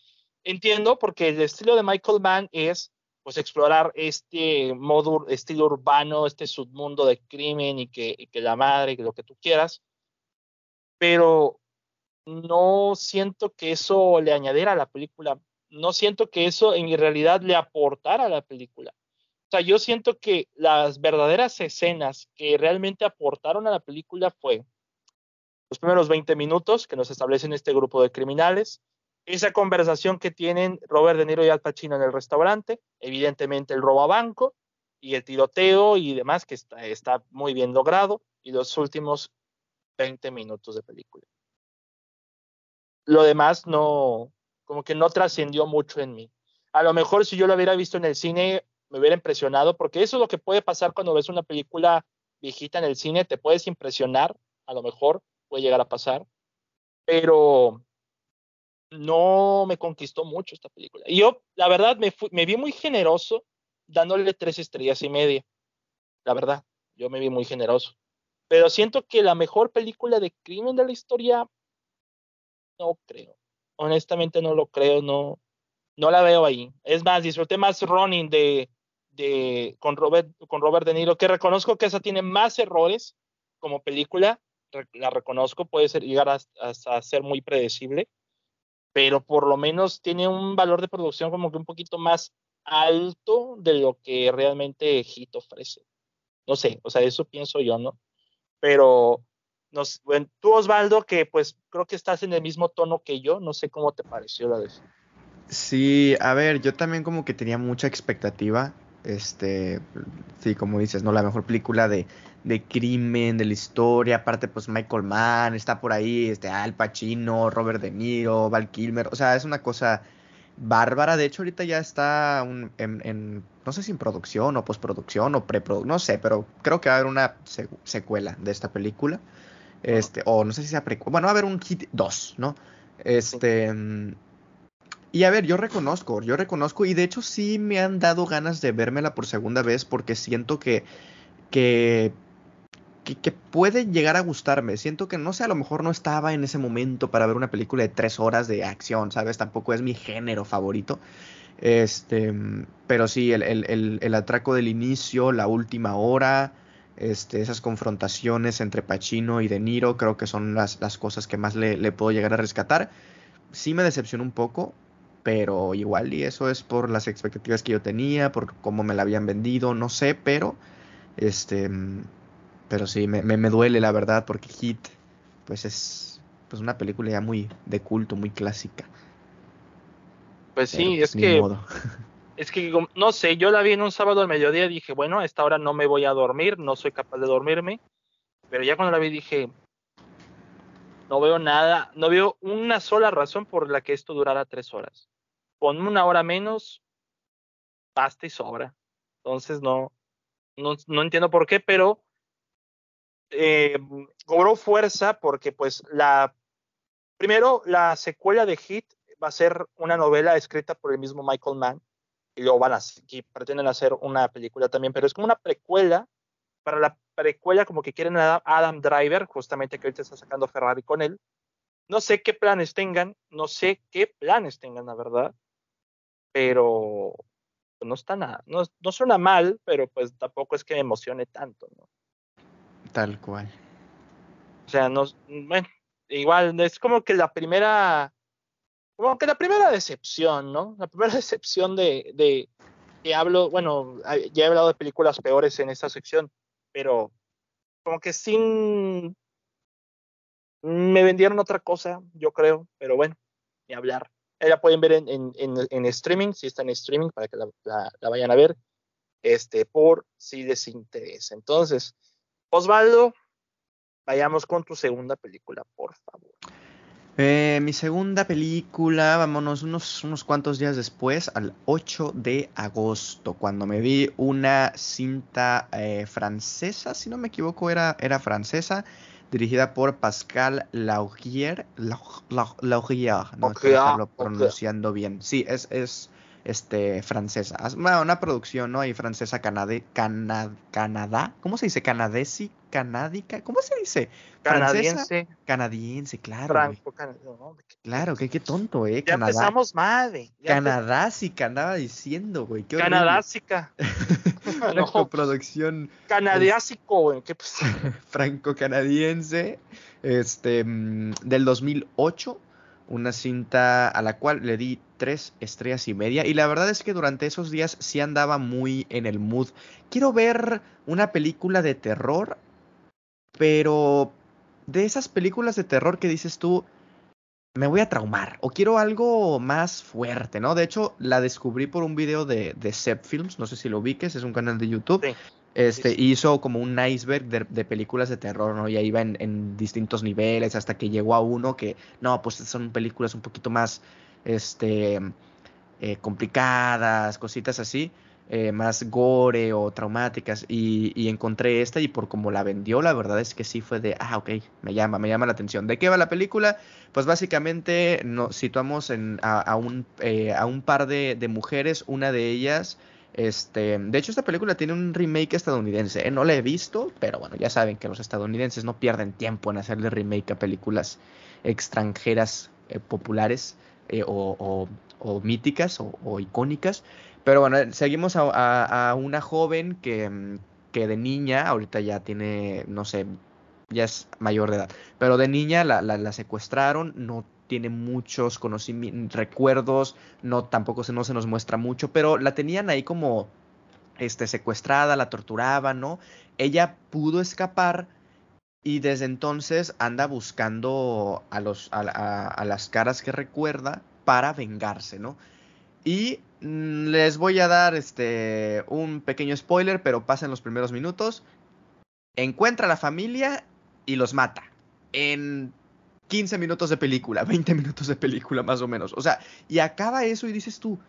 Entiendo, porque el estilo de Michael Mann es pues explorar este estilo urbano, este submundo de crimen y que, y la madre, que lo que tú quieras. Pero no siento que eso le añadiera a la película. No siento que eso en realidad le aportara a la película. O sea, yo siento que las verdaderas escenas que realmente aportaron a la película fue los primeros 20 minutos que nos establecen este grupo de criminales, esa conversación que tienen Robert De Niro y Al Pacino en el restaurante, evidentemente el robo a banco y el tiroteo y demás que está, está muy bien logrado, y los últimos 20 minutos de película. Lo demás no, como que no trascendió mucho en mí. A lo mejor si yo lo hubiera visto en el cine, me hubiera impresionado, porque eso es lo que puede pasar cuando ves una película viejita en el cine, te puedes impresionar, a lo mejor puede llegar a pasar, pero no me conquistó mucho esta película. Y yo, la verdad, me, me vi muy generoso dándole tres estrellas y media. La verdad, yo me vi muy generoso. Pero siento que la mejor película de crimen de la historia, no creo. Honestamente no lo creo, no, no la veo ahí. Es más, disfruté más Ronin de, de, con, Robert, con Robert De Niro, que reconozco que esa tiene más errores como película, la reconozco, puede ser, llegar a, ser muy predecible, pero por lo menos tiene un valor de producción como que un poquito más alto de lo que realmente Hit ofrece. No sé, o sea, eso pienso yo, ¿no? Pero tú Osvaldo, que pues creo que estás en el mismo tono que yo, no sé cómo te pareció la de Sí, a ver, yo también como que tenía mucha expectativa este, sí, como dices, ¿no? La mejor película de, de crimen, de la historia, aparte pues Michael Mann, está por ahí, este, Al Pacino, Robert De Niro, Val Kilmer, o sea, es una cosa bárbara, de hecho ahorita ya está en, no sé si en producción o postproducción o preproducción, no sé, pero creo que va a haber una secuela de esta película, este, o no sé si sea precuela, bueno, va a haber un hit 2, ¿no? Este... Mm, y a ver, yo reconozco, yo reconozco, y de hecho sí me han dado ganas de vérmela por segunda vez porque siento que, que, que, puede llegar a gustarme. Siento que, no sé, a lo mejor no estaba en ese momento para ver una película de tres horas de acción, ¿sabes? Tampoco es mi género favorito. Este, pero sí, el, el, el, atraco del inicio, la última hora, este, esas confrontaciones entre Pacino y De Niro, creo que son las, las cosas que más le, le puedo llegar a rescatar. Sí me decepcionó un poco, pero igual y eso es por las expectativas que yo tenía, por cómo me la habían vendido, no sé, pero este, pero sí, me, me, duele la verdad porque Hit, pues es pues una película ya muy de culto, muy clásica. Pues sí, es que es que no sé, yo la vi en un sábado al mediodía y dije, bueno, a esta hora no me voy a dormir, no soy capaz de dormirme, pero ya cuando la vi dije, no veo nada, no veo una sola razón por la que esto durara tres horas. Con una hora menos, basta y sobra. Entonces no, no, entiendo por qué, pero eh, cobró fuerza porque pues la, primero la secuela de Hit va a ser una novela escrita por el mismo Michael Mann y luego van a, y pretenden hacer una película también, pero es como una precuela para la precuela como que quieren a Adam Driver, justamente que ahorita está sacando Ferrari con él. No sé qué planes tengan, no sé qué planes tengan, la verdad pero no está nada, no, no suena mal, pero pues tampoco es que me emocione tanto, ¿no? Tal cual. O sea, no, bueno, igual es como que la primera, como que la primera decepción, ¿no? La primera decepción de, de que hablo, bueno, ya he hablado de películas peores en esta sección, pero como que sin, me vendieron otra cosa, yo creo, pero bueno, ni hablar la pueden ver en, en, en, streaming, si está en streaming, para que la, la, vayan a ver, este, por si les interesa. Entonces, Osvaldo, vayamos con tu segunda película, por favor. Eh, mi segunda película, vámonos unos, unos cuantos días después, al 8 de agosto, cuando me vi una cinta eh, francesa, si no me equivoco, era, era francesa, dirigida por Pascal Laugier. Laugier, no estoy pronunciando bien. Sí, es, es este, francesa. Bueno, una producción, ¿no? Y francesa canade, Canadá. ¿Cómo se dice? Canadesi canádica, ¿cómo se dice? Canadiense. Canadiense, claro. Franco, claro, que qué tonto, ¿eh? Ya empezamos mal, eh. Canadásica, andaba diciendo, güey. Canadásica. no. producción. Canadiásico, güey. Pues? Franco-canadiense, este, mm, del 2008 una cinta a la cual le di tres estrellas y media y la verdad es que durante esos días sí andaba muy en el mood. Quiero ver una película de terror pero de esas películas de terror que dices tú, me voy a traumar o quiero algo más fuerte, ¿no? De hecho, la descubrí por un video de, de Films, no sé si lo ubiques, es un canal de YouTube. Este, hizo como un iceberg de, películas de terror, ¿no? Y ahí iba en, distintos niveles hasta que llegó a uno que, no, pues son películas un poquito más, este, eh, complicadas, cositas así. Eh, más gore o traumáticas y, encontré esta y por como la vendió la verdad es que sí fue de ah ok me llama me llama la atención de qué va la película pues básicamente nos situamos en, a, un, eh, a un par de, mujeres una de ellas este, de hecho, esta película tiene un remake estadounidense. ¿eh? No la he visto, pero bueno, ya saben que los estadounidenses no pierden tiempo en hacerle remake a películas extranjeras populares o, míticas o, icónicas. Pero bueno, seguimos a, una joven que, mm, que, de niña, ahorita ya tiene, no sé, ya es mayor de edad, pero de niña la, la, secuestraron, no tiene muchos recuerdos, no tampoco se, no se nos muestra mucho, pero la tenían ahí como este, secuestrada, la torturaban, ¿no? Ella pudo escapar y desde entonces anda buscando a, los, a, a las caras que recuerda para vengarse, ¿no? Y mm, les voy a dar este un pequeño spoiler, pero pasa en los primeros minutos. Encuentra a la familia y los mata. En 15 minutos de película, 20 minutos de película más o menos. O sea, y acaba eso y dices tú,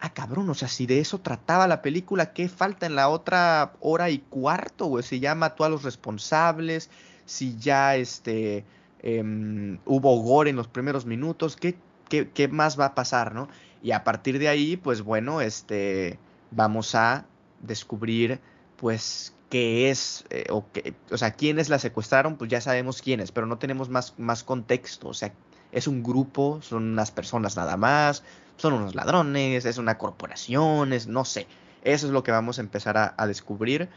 ah cabrón, o sea, si de eso trataba la película, ¿qué falta en la otra hora y cuarto, güey? Si ya mató a los responsables, si ya este, em, hubo gore en los primeros minutos, ¿qué, qué, qué más va a pasar, no? Y a partir de ahí, pues bueno, este, vamos a descubrir, pues, qué es, eh, o, qué, o sea, quiénes la secuestraron, pues ya sabemos quiénes, pero no tenemos más, más contexto. O sea, es un grupo, son unas personas nada más, son unos ladrones, es una corporación, es, no sé. Eso es lo que vamos a empezar a, descubrir.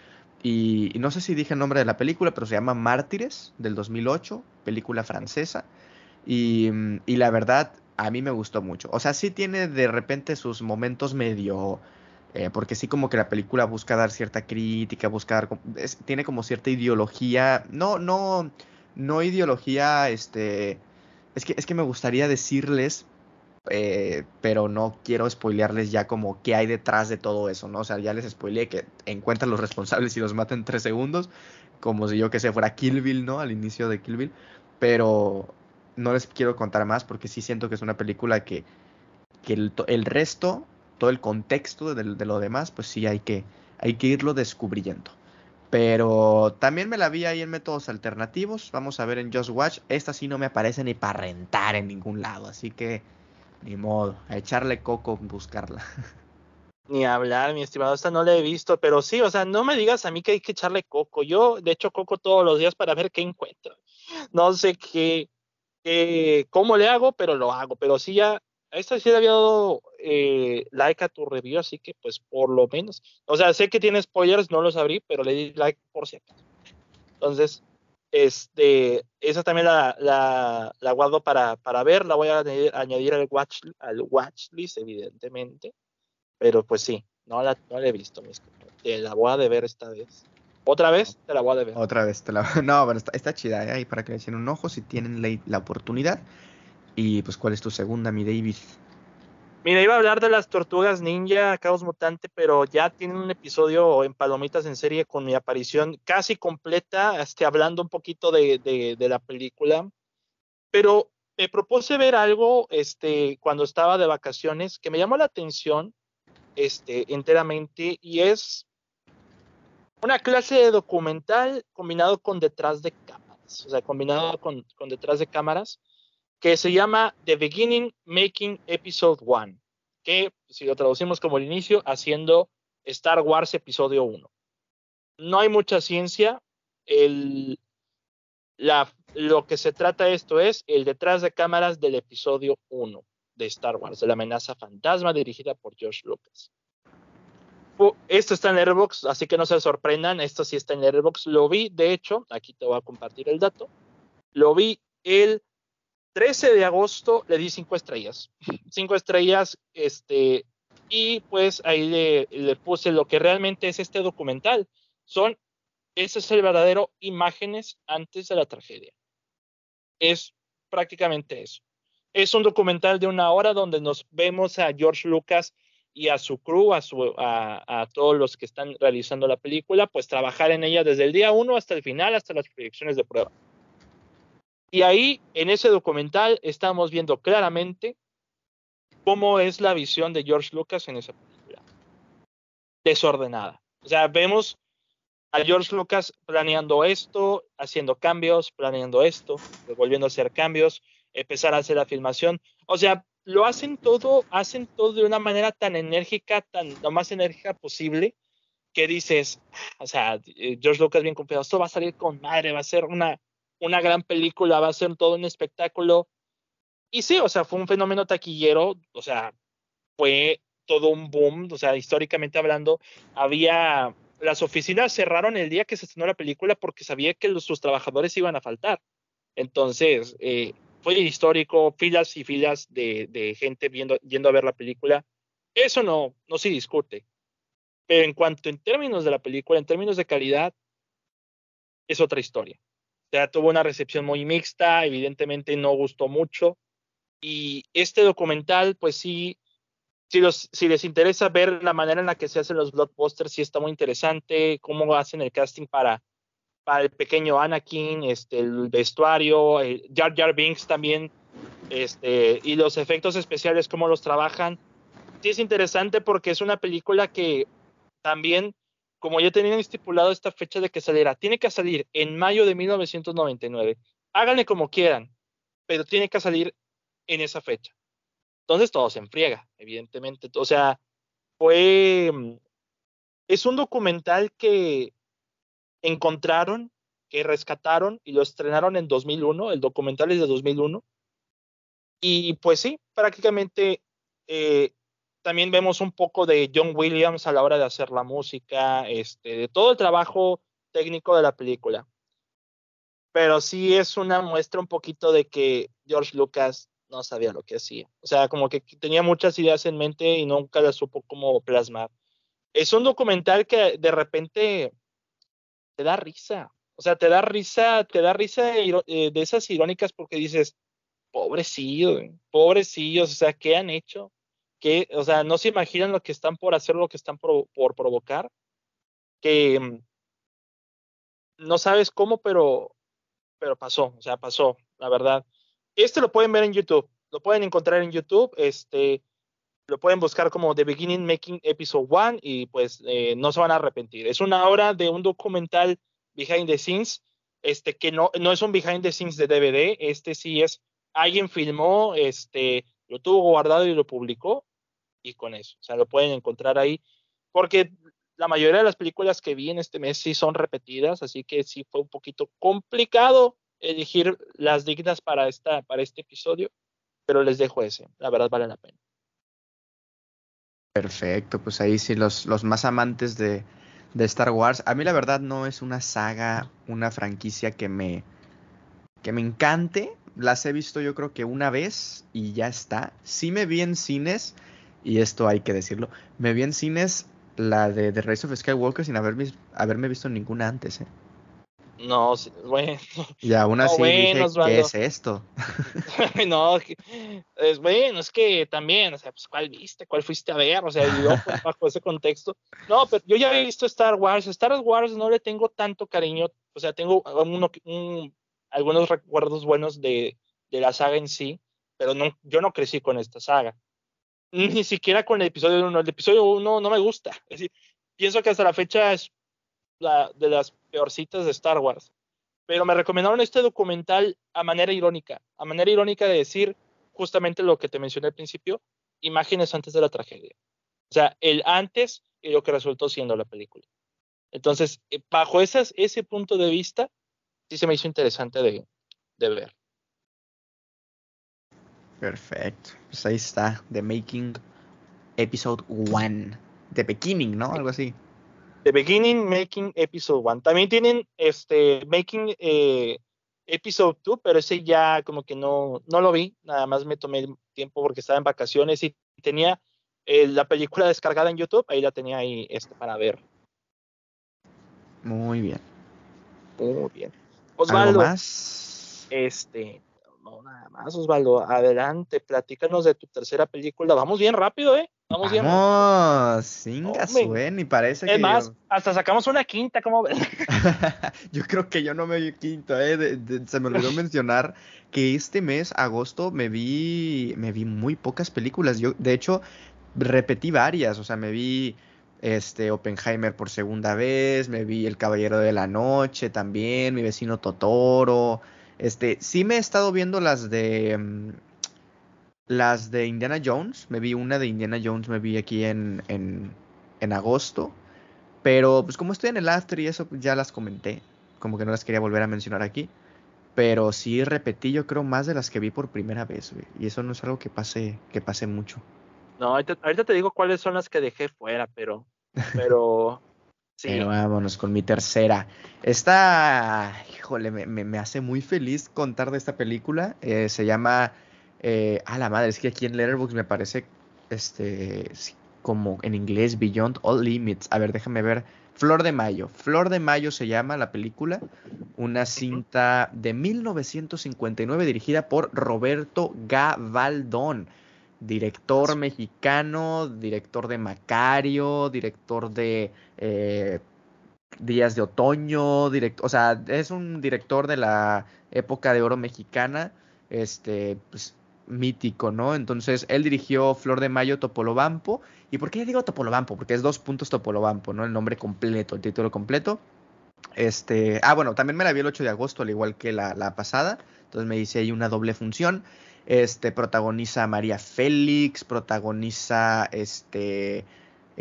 Y, y, no sé si dije el nombre de la película, pero se llama Mártires, del 2008, película francesa. Y, y la verdad, a mí me gustó mucho. O sea, sí tiene de repente sus momentos medio... Eh, porque sí como que la película busca dar cierta crítica, busca dar... tiene como cierta ideología. No, no, no ideología, este... Es que, es que me gustaría decirles, eh, pero no quiero spoilearles ya como qué hay detrás de todo eso, ¿no? O sea, ya les spoileé que encuentran los responsables y los matan en tres segundos, como si yo que sé fuera Kill Bill, ¿no? Al inicio de Kill Bill. Pero no les quiero contar más porque sí siento que es una película que, el, resto, todo el contexto de, lo demás, pues sí hay que, hay que irlo descubriendo. Pero también me la vi ahí en métodos alternativos. Vamos a ver en Just Watch. Esta sí no me aparece ni para rentar en ningún lado. Así que ni modo. A echarle coco buscarla. Ni hablar, mi estimado. Esta no la he visto. Pero sí, o sea, no me digas a mí que hay que echarle coco. Yo, de hecho, coco todos los días para ver qué encuentro. No sé qué eh, cómo le hago, pero lo hago. Pero sí ya, a esta sí le había dado eh, like a tu review, así que pues por lo menos. O sea, sé que tiene spoilers, no los abrí, pero le di like por si acaso. Entonces, este, esa también la, la, la guardo para, para ver, la voy a añadir, al, watch, al watchlist, evidentemente. Pero pues sí, no la, no la he visto, mis la voy a ver esta vez. Otra vez te la voy a ver. Otra vez te la No, pero está, chida, ¿eh? Ahí para que le echen un ojo si tienen la, oportunidad. Y pues, ¿cuál es tu segunda, mi David? Mira, iba a hablar de las tortugas ninja, Caos Mutante, pero ya tienen un episodio en Palomitas en serie con mi aparición casi completa, este, hablando un poquito de, de, de la película. Pero me propuse ver algo este, cuando estaba de vacaciones que me llamó la atención este, enteramente y es una clase de documental combinado con detrás de cámaras, o sea, combinado con, con detrás de cámaras, que se llama The Beginning Making Episode 1, que si lo traducimos como el inicio, haciendo Star Wars Episodio 1. No hay mucha ciencia, lo que se trata esto es el detrás de cámaras del episodio 1 de Star Wars, de la amenaza fantasma dirigida por George Lucas. Esto está en Airbox, así que no se sorprendan, esto sí está en Airbox. Lo vi, de hecho, aquí te voy a compartir el dato. Lo vi el 13 de agosto, le di cinco estrellas. Cinco estrellas, este, y pues ahí le, puse lo que realmente es este documental. Son ese es el verdadero imágenes antes de la tragedia. Es prácticamente eso. Es un documental de una hora donde nos vemos a George Lucas y a su crew, a, su, a, todos los que están realizando la película, pues trabajar en ella desde el día uno hasta el final, hasta las proyecciones de prueba. Y ahí, en ese documental, estamos viendo claramente cómo es la visión de George Lucas en esa película. Desordenada. O sea, vemos a George Lucas planeando esto, haciendo cambios, planeando esto, volviendo a hacer cambios, empezar a hacer la filmación. O sea, lo hacen todo, hacen todo de una manera tan enérgica, tan lo más enérgica posible, que dices, o sea, eh, George Lucas bien confiado, esto va a salir con madre, va a ser una, una gran película, va a ser todo un espectáculo. Y sí, o sea, fue un fenómeno taquillero, o sea, fue todo un boom, o sea, históricamente hablando, había las oficinas cerraron el día que se estrenó la película porque sabía que sus trabajadores iban a faltar. Entonces, eh, fue histórico, filas y filas de, gente viendo, yendo a ver la película. Eso no, no se discute. Pero en cuanto en términos de la película, en términos de calidad, es otra historia. Sea, tuvo una recepción muy mixta, evidentemente no gustó mucho. Y este documental, pues sí, si, les interesa ver la manera en la que se hacen los blockbusters, sí está muy interesante, cómo hacen el casting para, para el pequeño Anakin, este, el vestuario, el Jar Jar Binks también, este, y los efectos especiales, cómo los trabajan. Sí es interesante porque es una película que también, como ya tenían estipulado esta fecha de que saliera, tiene que salir en mayo de 1999. Háganle como quieran, pero tiene que salir en esa fecha. Entonces todo se enfriega, evidentemente. O sea, fue... Mm, es un documental que encontraron, que rescataron y lo estrenaron en 2001. El documental es de 2001. Y pues sí, prácticamente eh, también vemos un poco de John Williams a la hora de hacer la música, este, de todo el trabajo técnico de la película. Pero sí es una muestra un poquito de que George Lucas no sabía lo que hacía. O sea, como que tenía muchas ideas en mente y nunca las supo cómo plasmar. Es un documental que de repente te da risa. O sea, te da risa, te da risa de, eh, esas irónicas porque dices, pobrecillos, pobrecillos, o sea, ¿qué han hecho? ¿Qué, o sea, no se imaginan lo que están por hacer, lo que están por, por provocar. Que mm, no sabes cómo, pero, pero pasó, o sea, pasó, la verdad. Este lo pueden ver en YouTube, lo pueden encontrar en YouTube, este, lo pueden buscar como The Beginning Making Episode 1 y pues eh, no se van a arrepentir. Es una hora de un documental behind the scenes, este que no, no es un behind the scenes de DVD, este sí es, alguien filmó, este, lo tuvo guardado y lo publicó y con eso, o sea, lo pueden encontrar ahí, porque la mayoría de las películas que vi en este mes sí son repetidas, así que sí fue un poquito complicado elegir las dignas para, esta, para este episodio, pero les dejo ese, la verdad vale la pena. Perfecto, pues ahí sí los, los más amantes de, de Star Wars. A mí la verdad no es una saga, una franquicia que me, que me encante. Las he visto yo creo que una vez y ya está. Sí me vi en cines, y esto hay que decirlo, me vi en cines la de The Rise of Skywalker sin haberme, haberme visto ninguna antes. ¿eh? No, bueno. Y aún así dije, ¿qué es esto? no, es bueno, es que también, o sea, pues, ¿cuál viste? ¿Cuál fuiste a ver? O sea, yo pues, bajo ese contexto. No, pero yo ya he visto Star Wars. Star Wars no le tengo tanto cariño, o sea, tengo algunos recuerdos buenos de, de la saga en sí, pero no, yo no crecí con esta saga. Ni siquiera con el episodio 1. El episodio 1 no me gusta. Es decir, pienso que hasta la fecha es la, de las peorcitas de Star Wars. Pero me recomendaron este documental a manera irónica, a manera irónica de decir justamente lo que te mencioné al principio, imágenes antes de la tragedia. O sea, el antes y lo que resultó siendo la película. Entonces, eh, bajo esas, ese punto de vista, sí se me hizo interesante de, de ver. Perfecto. Pues ahí está, The Making Episode 1. The Beginning, ¿no? Algo así. The Beginning Making Episode 1. También tienen este Making eh, Episode 2, pero ese ya como que no, no lo vi. Nada más me tomé tiempo porque estaba en vacaciones y tenía eh, la película descargada en YouTube. Ahí la tenía ahí este, para ver. Muy bien. Muy bien. Osvaldo. más? Este, no, nada más, Osvaldo. Adelante, platícanos de tu tercera película. Vamos bien rápido, ¿eh? Vamos bien. Vamos, singa y parece es más, hasta sacamos una quinta, ¿cómo ves? yo creo que yo no me vi quinta, ¿eh? se me olvidó mencionar que este mes, agosto, me vi, me vi muy pocas películas. Yo, de hecho, repetí varias, o sea, me vi este Oppenheimer por segunda vez, me vi El Caballero de la Noche también, mi vecino Totoro, este, sí me he estado viendo las de mm, las de Indiana Jones, me vi una de Indiana Jones, me vi aquí en, en, en agosto, pero pues como estoy en el after y eso ya las comenté, como que no las quería volver a mencionar aquí. Pero sí repetí, yo creo, más de las que vi por primera vez, Y eso no es algo que pase, que pase mucho. No, ahorita, ahorita, te digo cuáles son las que dejé fuera, pero, pero Pero vámonos con mi tercera. Esta, híjole, me, hace muy feliz contar de esta película. Eh, se llama, eh, a la madre, es que aquí en Letterboxd me parece, este, como en inglés, Beyond All Limits. A ver, déjame ver. Flor de Mayo. Flor de Mayo se llama la película. Una cinta de 1959 dirigida por Roberto Gavaldón director mexicano, director de Macario, director de eh, Días de Otoño, director, o sea, es un director de la época de oro mexicana, este, pues, mítico, ¿no? Entonces, él dirigió Flor de Mayo Topolobampo. ¿Y por qué digo Topolobampo? Porque es dos puntos Topolobampo, ¿no? El nombre completo, el título completo. Este, ah, bueno, también me la vi el 8 de agosto, al igual que la, la pasada. Entonces me hice ahí una doble función. Este protagoniza a María Félix, protagoniza este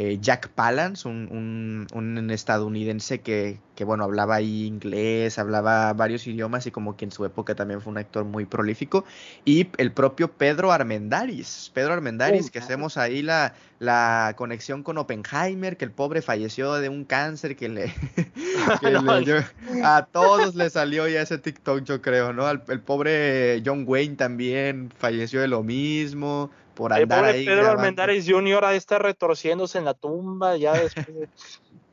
eh, Jack Palance, un, un, estadounidense que, que, bueno, hablaba ahí inglés, hablaba varios idiomas y como que en su época también fue un actor muy prolífico. Y el propio Pedro Armendaris, Pedro Armendaris, que hacemos ahí la, la conexión con Oppenheimer, que el pobre falleció de un cáncer que le... a todos le salió ya ese TikTok, yo creo, ¿no? el pobre John Wayne también falleció de lo mismo por andar el Pedro Armendáriz Jr. ahí está retorciéndose en la tumba ya después.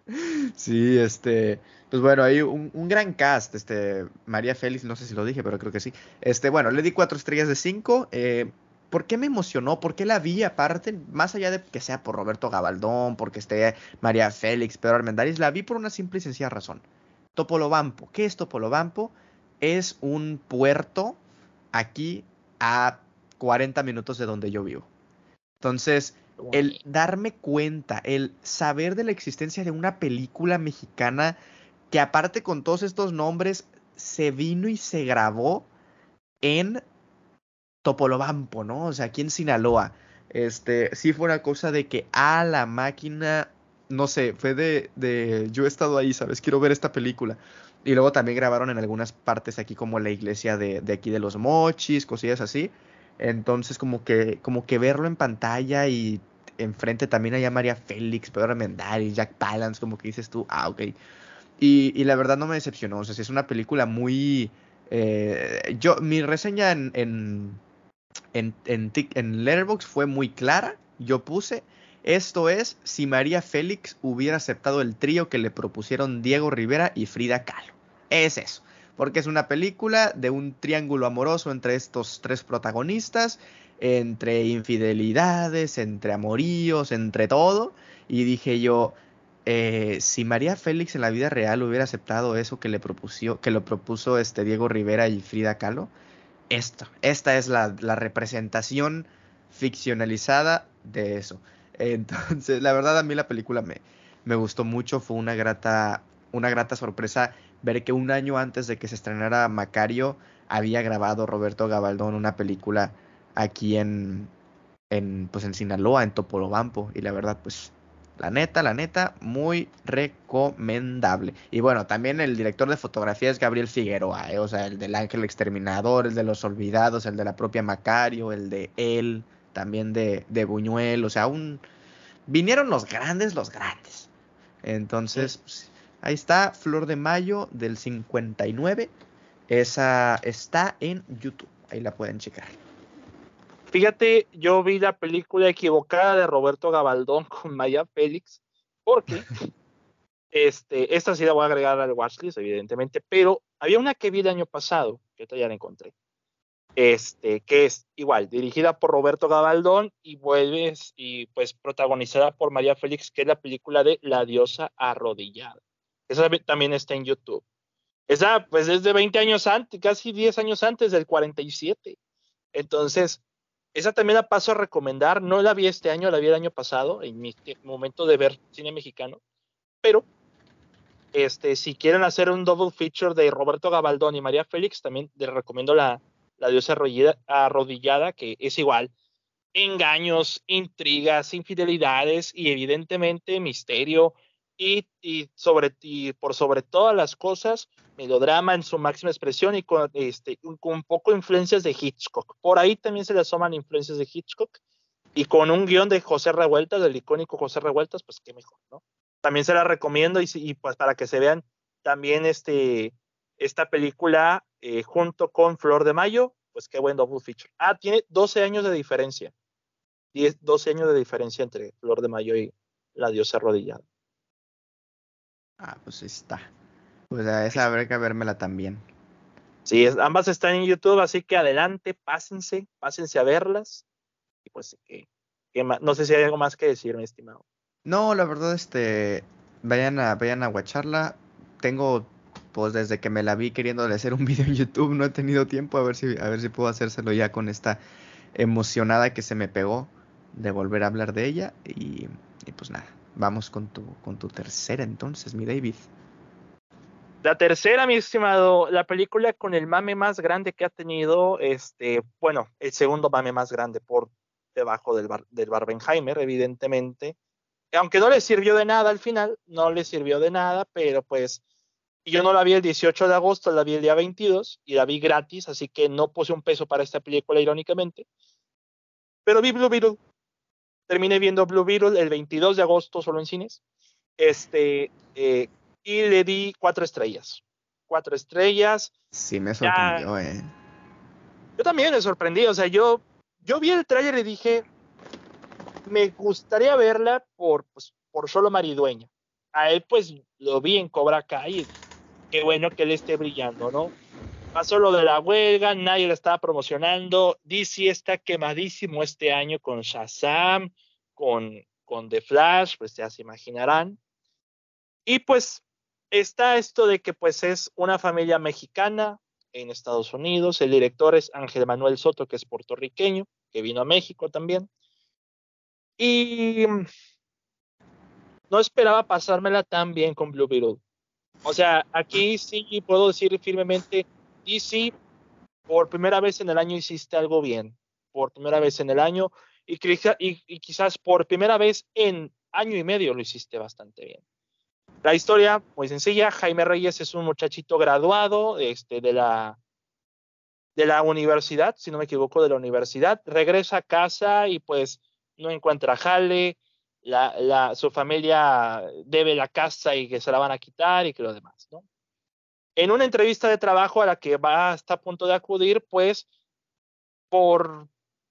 sí, este, pues bueno, hay un, gran cast, este, María Félix, no sé si lo dije, pero creo que sí. Este, bueno, le di cuatro estrellas de cinco. Eh, ¿Por qué me emocionó? ¿Por qué la vi aparte? Más allá de que sea por Roberto Gabaldón, porque esté María Félix, Pedro Armendáriz, la vi por una simple y sencilla razón. Topolobampo. ¿Qué es Topolobampo? Es un puerto aquí a 40 minutos de donde yo vivo. Entonces, el darme cuenta, el saber de la existencia de una película mexicana que aparte con todos estos nombres se vino y se grabó en Topolobampo, ¿no? O sea, aquí en Sinaloa. Este, sí fue una cosa de que a la máquina, no sé, fue de, de, yo he estado ahí, ¿sabes? Quiero ver esta película. Y luego también grabaron en algunas partes aquí como la iglesia de, de aquí de los mochis, cosillas así. Entonces, como que, como que verlo en pantalla y enfrente también hay a María Félix, Pedro y Jack Palance, como que dices tú, ah, ok. Y, y la verdad no me decepcionó. O sea, es una película muy. Eh, yo, mi reseña en, en, en, en, en Letterboxd fue muy clara. Yo puse. Esto es si María Félix hubiera aceptado el trío que le propusieron Diego Rivera y Frida Kahlo. Es eso porque es una película de un triángulo amoroso entre estos tres protagonistas, entre infidelidades, entre amoríos, entre todo. Y dije yo, eh, si María Félix en la vida real hubiera aceptado eso que le propuso, que lo propuso este Diego Rivera y Frida Kahlo, esto, esta es la, la representación ficcionalizada de eso. Entonces, la verdad a mí la película me, me gustó mucho, fue una grata, una grata sorpresa ver que un año antes de que se estrenara Macario había grabado Roberto Gabaldón una película aquí en, en, pues en Sinaloa, en Topolobampo, y la verdad, pues, la neta, la neta, muy recomendable. Y bueno, también el director de fotografía es Gabriel Figueroa, ¿eh? o sea, el del Ángel Exterminador, el de Los Olvidados, el de la propia Macario, el de él, también de, de Buñuel, o sea, un... Vinieron los grandes, los grandes. Entonces, pues, ahí está, Flor de Mayo del 59. Esa está en YouTube, ahí la pueden checar. Fíjate, yo vi la película equivocada de Roberto Gabaldón con Maya Félix, porque este, esta sí la voy a agregar al watchlist, evidentemente, pero había una que vi el año pasado, que ya la encontré, este, que es igual, dirigida por Roberto Gabaldón y vuelves y pues protagonizada por María Félix, que es la película de La diosa arrodillada. Esa también está en YouTube. Esa pues es de 20 años antes, casi 10 años antes del 47. Entonces, esa también la paso a recomendar. No la vi este año, la vi el año pasado, en mi momento de ver cine mexicano. Pero, este, si quieren hacer un double feature de Roberto Gabaldón y María Félix, también les recomiendo la, la diosa arrodillada, que es igual. Engaños, intrigas, infidelidades y evidentemente misterio, y, sobre, y por sobre todas las cosas, melodrama en su máxima expresión y con, este, con un poco influencias de Hitchcock. Por ahí también se le asoman influencias de Hitchcock y con un guion de José Revueltas, del icónico José Revueltas, pues qué mejor, ¿no? También se la recomiendo y, pues para que se vean también este, esta película eh, junto con Flor de Mayo, pues qué buen double feature. Ah, tiene 12 años de diferencia. 10, 12 años de diferencia entre Flor de Mayo y La Diosa Arrodillada. Ah, pues está. Pues a esa habrá que vérmela también. Sí, ambas están en YouTube, así que adelante, pásense, pásense a verlas. Y pues, que, no sé si hay algo más que decir, mi estimado. No, la verdad, este, vayan a, vayan a watcharla. Tengo, pues desde que me la vi queriendo hacer un video en YouTube, no he tenido tiempo a ver si, a ver si puedo hacérselo ya con esta emocionada que se me pegó de volver a hablar de ella. y pues nada, Vamos con tu, con tu tercera entonces, mi David. La tercera, mi estimado, la película con el mame más grande que ha tenido, este, bueno, el segundo mame más grande por debajo del, del Barbenheimer, evidentemente. Aunque no le sirvió de nada al final, no le sirvió de nada, pero pues yo no la vi el 18 de agosto, la vi el día 22 y la vi gratis, así que no puse un peso para esta película, irónicamente. Pero vi Blue Beetle, terminé viendo Blue Beetle el 22 de agosto solo en cines. Este, eh, y le di cuatro estrellas. Cuatro estrellas. Sí, me sorprendió, eh. Yo también me sorprendí. O sea, yo, yo vi el tráiler y dije, me gustaría verla por, pues, por solo maridueña. A él, pues, lo vi en Cobra Kai. Qué bueno que él esté brillando, ¿no? Pasó lo de la huelga, nadie la estaba promocionando. DC está quemadísimo este año con Shazam, con, con The Flash, pues ya se imaginarán. Y pues está esto de que pues es una familia mexicana en Estados Unidos. El director es Ángel Manuel Soto, que es puertorriqueño, que vino a México también. Y no esperaba pasármela tan bien con Blue Beetle. O sea, aquí sí puedo decir firmemente DC, por primera vez en el año hiciste algo bien, por primera vez en el año, y, y, quizás por primera vez en año y medio lo hiciste bastante bien. La historia, muy sencilla, Jaime Reyes es un muchachito graduado este, de, la, universidad, si no me equivoco, de la universidad, regresa a casa y pues no encuentra jale, la, su familia debe la casa y que se la van a quitar y que lo demás, ¿no? En una entrevista de trabajo a la que va hasta a punto de acudir, pues por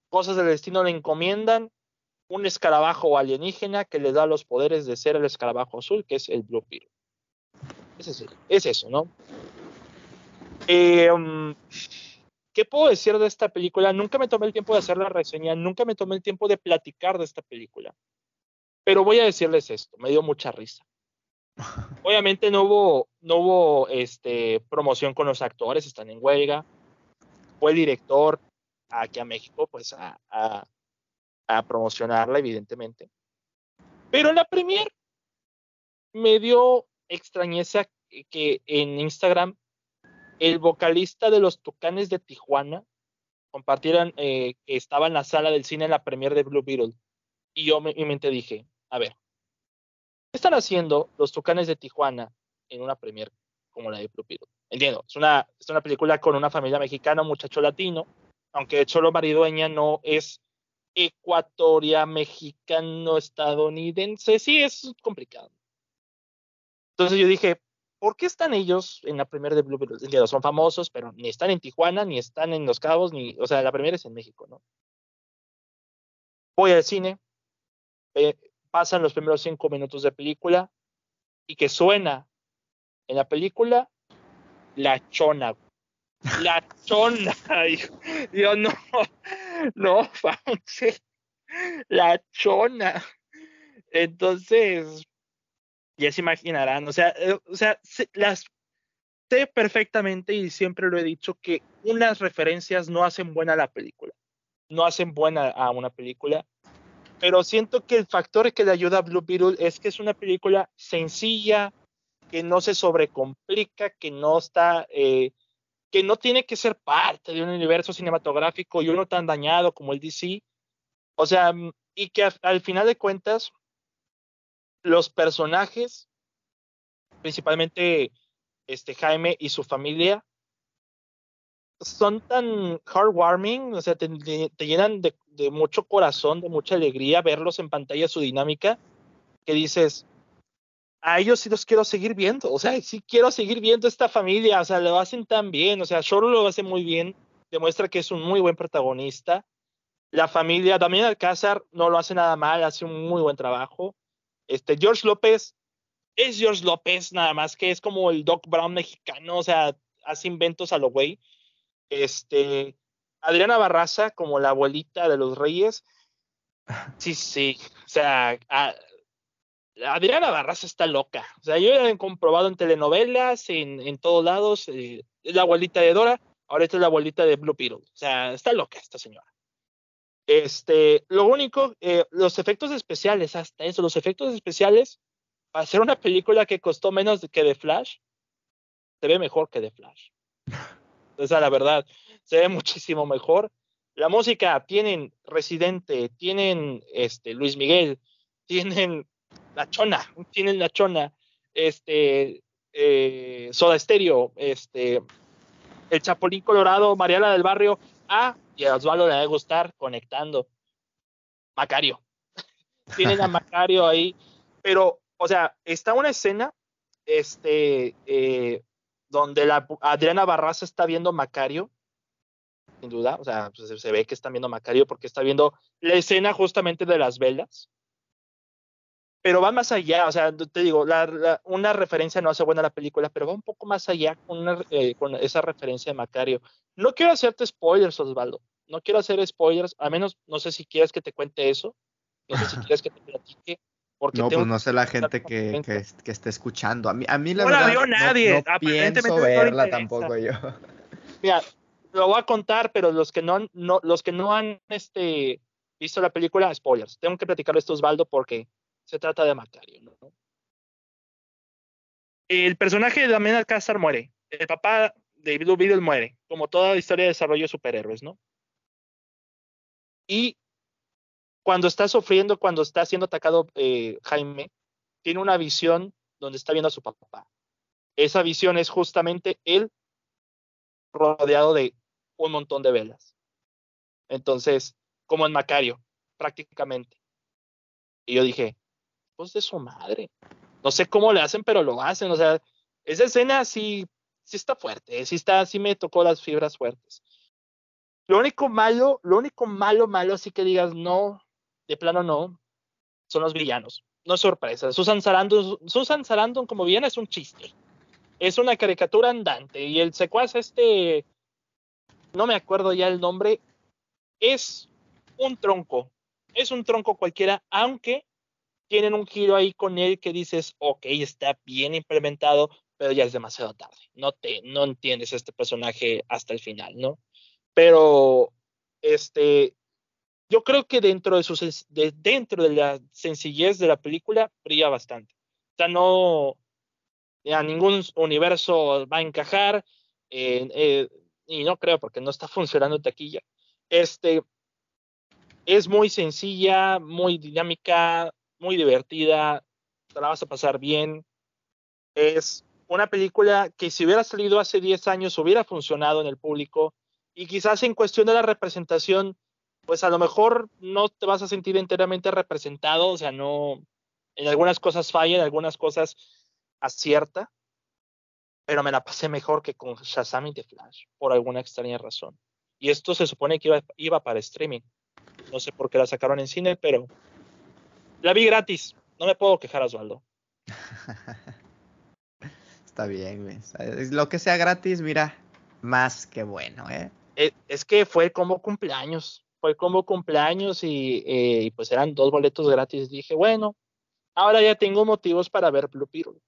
cosas del destino le encomiendan un escarabajo alienígena que le da los poderes de ser el escarabajo azul, que es el Blue Beetle. Es, es eso, ¿no? Em, ¿Qué puedo decir de esta película? Nunca me tomé el tiempo de hacer la reseña, nunca me tomé el tiempo de platicar de esta película. Pero voy a decirles esto, me dio mucha risa. Obviamente no hubo, no hubo este, promoción con los actores, están en huelga. fue el director aquí a México, pues a, promocionarla, evidentemente. Pero en la premier me dio extrañeza que en Instagram el vocalista de los Tucanes de Tijuana compartieran eh, que estaba en la sala del cine en la premier de Blue Beetle. Y yo en mi mente dije, a ver, ¿qué están haciendo los Tucanes de Tijuana en una premier como la de Beetle? Entiendo, es una, es una película con una familia mexicana, un muchacho latino, aunque Cholo Maridueña no es ecuatoria, mexicano, estadounidense, sí es complicado. Entonces yo dije, ¿por qué están ellos en la primera de Blue Beetle? Son famosos, pero ni están en Tijuana, ni están en Los Cabos, ni, o sea, la primera es en México, ¿no? Voy al cine, pasan los primeros cinco minutos de película y que suena en la película La Chona. La Chona. Yo no, no, La Chona. Entonces, ya se imaginarán, o sea, eh, o sea, las sé perfectamente y siempre lo he dicho que unas referencias no hacen buena la película, no hacen buena a una película, pero siento que el factor que le ayuda a Blue Beetle es que es una película sencilla, que no se sobrecomplica, que no está, eh, que no tiene que ser parte de un universo cinematográfico y uno tan dañado como el DC, o sea, y que al final de cuentas los personajes, principalmente este Jaime y su familia, son tan heartwarming, o sea, te, llenan de, mucho corazón, de mucha alegría verlos en pantalla, su dinámica, que dices, a ellos sí los quiero seguir viendo, o sea, sí quiero seguir viendo esta familia, o sea, lo hacen tan bien, o sea, Shoro lo hace muy bien, demuestra que es un muy buen protagonista. La familia, también Alcázar no lo hace nada mal, hace un muy buen trabajo. Este, George López es George López, nada más que es como el Doc Brown mexicano, o sea, hace inventos a lo güey. Este, Adriana Barraza, como la abuelita de los reyes. Sí, sí, o sea, Adriana Barraza está loca. O sea, yo he comprobado en telenovelas, en, en todos lados, eh, es la abuelita de Dora, ahora esta es la abuelita de Blue Beetle. O sea, está loca esta señora. Este, lo único, eh, los efectos especiales, hasta eso, los efectos especiales, para hacer una película que costó menos que The Flash, se ve mejor que The Flash. Esa la verdad, se ve muchísimo mejor. La música, tienen Residente, tienen este, Luis Miguel, tienen La Chona, tienen La Chona, este, eh, Soda Stereo, este, El Chapulín Colorado, Mariana del Barrio, Ah, y a Osvaldo le va a gustar conectando. Macario. Tienen a Macario ahí. Pero, o sea, está una escena este, eh, donde la, Adriana Barraza está viendo Macario, sin duda, o sea, pues, se ve que está viendo Macario porque está viendo la escena justamente de las velas pero va más allá, o sea, te digo, una referencia no hace buena la película, pero va un poco más allá con, eh, con, esa referencia de Macario. No quiero hacerte spoilers, Osvaldo, no quiero hacer spoilers, a menos, no sé si quieres que te cuente eso, no sé si quieres que te platique. Porque no, pues no sé la gente que, que, que, esté escuchando. A mí, a mí la no verdad, la vio nadie. No, pienso verla tampoco yo. Mira, lo voy a contar, pero los que no, no, los que no han este, visto la película, spoilers. Tengo que platicarlo esto, Osvaldo, porque se trata de Macario. ¿no? El personaje de Damián Alcázar muere. El papá de Blue Beetle muere, como toda la historia de desarrollo de superhéroes, ¿no? Y cuando está sufriendo, cuando está siendo atacado eh, Jaime, tiene una visión donde está viendo a su papá. Esa visión es justamente él rodeado de un montón de velas. Entonces, como en Macario, prácticamente. Y yo dije, pues de su madre. No sé cómo le hacen, pero lo hacen. O sea, esa escena sí, sí está fuerte, sí está, sí me tocó las fibras fuertes. Lo único malo, lo único malo, malo, así que digas no, de plano no, son los villanos. No es sorpresa. Susan Sarandon, Susan Sarandon como villana es un chiste. Es una caricatura andante. Y el secuaz este, no me acuerdo ya el nombre, es un tronco. Es un tronco cualquiera, aunque tienen un giro ahí con él que dices, ok, está bien implementado, pero ya es demasiado tarde. No te, no entiendes este personaje hasta el final, ¿no? Pero, este, yo creo que dentro de, su, dentro de la sencillez de la película brilla bastante. O sea, no, a ningún universo va a encajar, eh, y no creo porque no está funcionando taquilla. Este, es muy sencilla, muy dinámica, muy divertida, te la vas a pasar bien. Es una película que si hubiera salido hace 10 años hubiera funcionado en el público y quizás en cuestión de la representación, pues a lo mejor no te vas a sentir enteramente representado, o sea, no, en algunas cosas falla, en algunas cosas acierta, pero me la pasé mejor que con Shazam y The Flash, por alguna extraña razón. Y esto se supone que iba, iba para streaming. No sé por qué la sacaron en cine, pero la vi gratis. No me puedo quejar, Osvaldo. Está bien, güey. Lo que sea gratis, mira, más que bueno, ¿eh? ¿eh? Es, que fue como cumpleaños. Fue como cumpleaños y, eh, y, pues eran dos boletos gratis. Dije, bueno, ahora ya tengo motivos para ver Blue Beetle.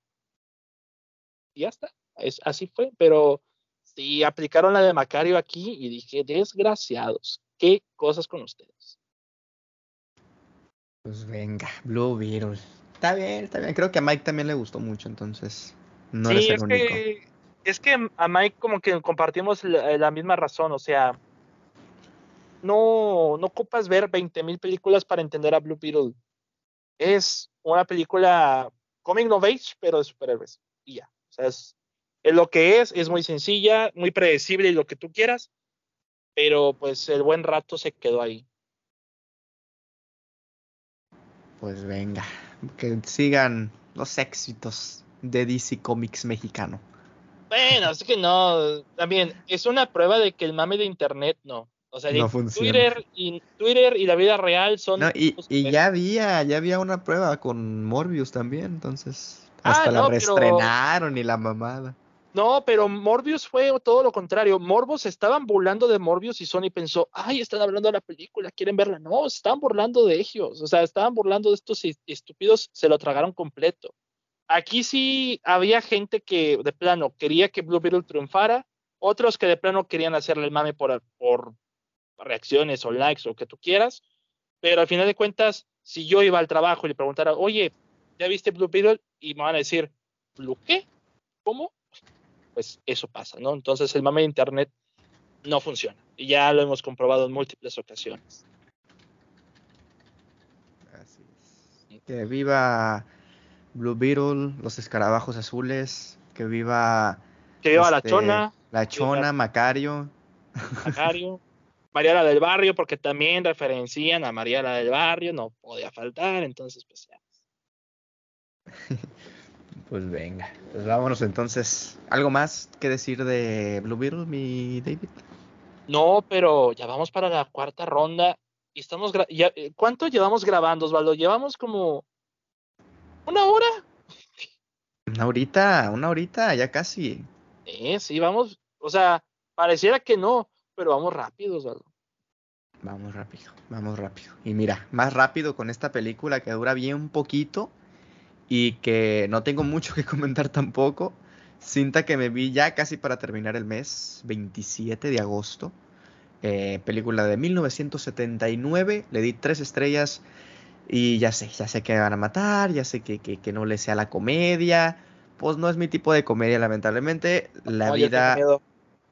Y ya está. Es, así fue. Pero sí, aplicaron la de Macario aquí y dije, desgraciados, qué cosas con ustedes. Pues venga, Blue Beetle. Está bien, está bien. Creo que a Mike también le gustó mucho, entonces no sí, es Que, es que a Mike como que compartimos la, misma razón, o sea, no, no ocupas ver 20.000 películas para entender a Blue Beetle. Es una película comic no age, pero de superhéroes. Y ya. O sea, es, es lo que es, es muy sencilla, muy predecible y lo que tú quieras, pero pues el buen rato se quedó ahí. Pues venga, que sigan los éxitos de DC Comics mexicano. Bueno, es que no, también es una prueba de que el mame de internet no. O sea, Twitter y Twitter y la vida real son y, ya había, ya había una prueba con Morbius también, entonces hasta ah, la reestrenaron y la mamada. No, pero Morbius fue todo lo contrario. Morbos estaban burlando de Morbius y Sony pensó, ay, están hablando de la película, quieren verla. No, estaban burlando de ellos. O sea, estaban burlando de estos estúpidos, se lo tragaron completo. Aquí sí había gente que de plano quería que Blue Beetle triunfara, otros que de plano querían hacerle el mame por, por reacciones o likes o que tú quieras. Pero al final de cuentas, si yo iba al trabajo y le preguntara, oye, ¿ya viste Blue Beetle? Y me van a decir, ¿Blue qué? ¿Cómo? pues eso pasa, ¿no? Entonces el mame de Internet no funciona. Y ya lo hemos comprobado en múltiples ocasiones. Así es. Que viva Blue Beetle, los escarabajos azules, que viva... Que viva la este, chona. La chona, Macario. Macario. Mariana del Barrio, porque también referencian a Mariana del Barrio, no podía faltar, entonces pues ya. Pues venga, pues vámonos entonces. ¿Algo más que decir de Blue Beetle, mi David? No, pero ya vamos para la cuarta ronda y estamos ya, eh, ¿cuánto llevamos grabando, Osvaldo? Llevamos como una hora. Una horita, una horita, ya casi. Eh, sí, vamos, o sea, pareciera que no, pero vamos rápido, Osvaldo. Vamos rápido, vamos rápido. Y mira, más rápido con esta película que dura bien poquito y que no tengo mucho que comentar tampoco. Cinta que me vi ya casi para terminar el mes, 27 de agosto. Eh, película de 1979, le di tres estrellas y ya sé, ya sé que me van a matar, ya sé que, que, no le sea la comedia. Pues no es mi tipo de comedia, lamentablemente. La vida,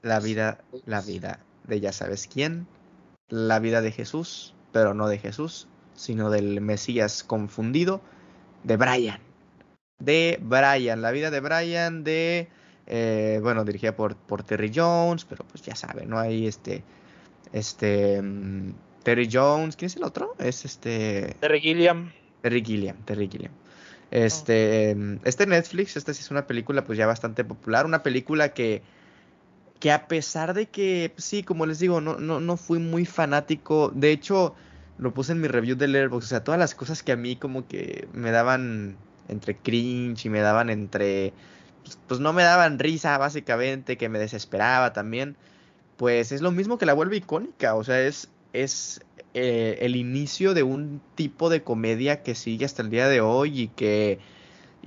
la vida, la vida de ya sabes quién. La vida de Jesús, pero no de Jesús, sino del Mesías confundido, de Brian de Brian, la vida de Brian de, eh, bueno, dirigida por, por Terry Jones, pero pues ya saben, ¿no? Hay este, este, mm, Terry Jones, ¿quién es el otro? Es este... Terry Gilliam. Terry Gilliam, Terry Gilliam. Este, mm, este Netflix, esta sí es una película pues ya bastante popular, una película que, que a pesar de que, pues, sí, como les digo, no, no, no fui muy fanático, de hecho, lo puse en mi review de Letterboxd, o sea, todas las cosas que a mí como que me daban entre cringe y me daban entre, pues, pues, no me daban risa básicamente, que me desesperaba también, pues es lo mismo que la vuelve icónica, o sea, es, es eh, el inicio de un tipo de comedia que sigue hasta el día de hoy y que,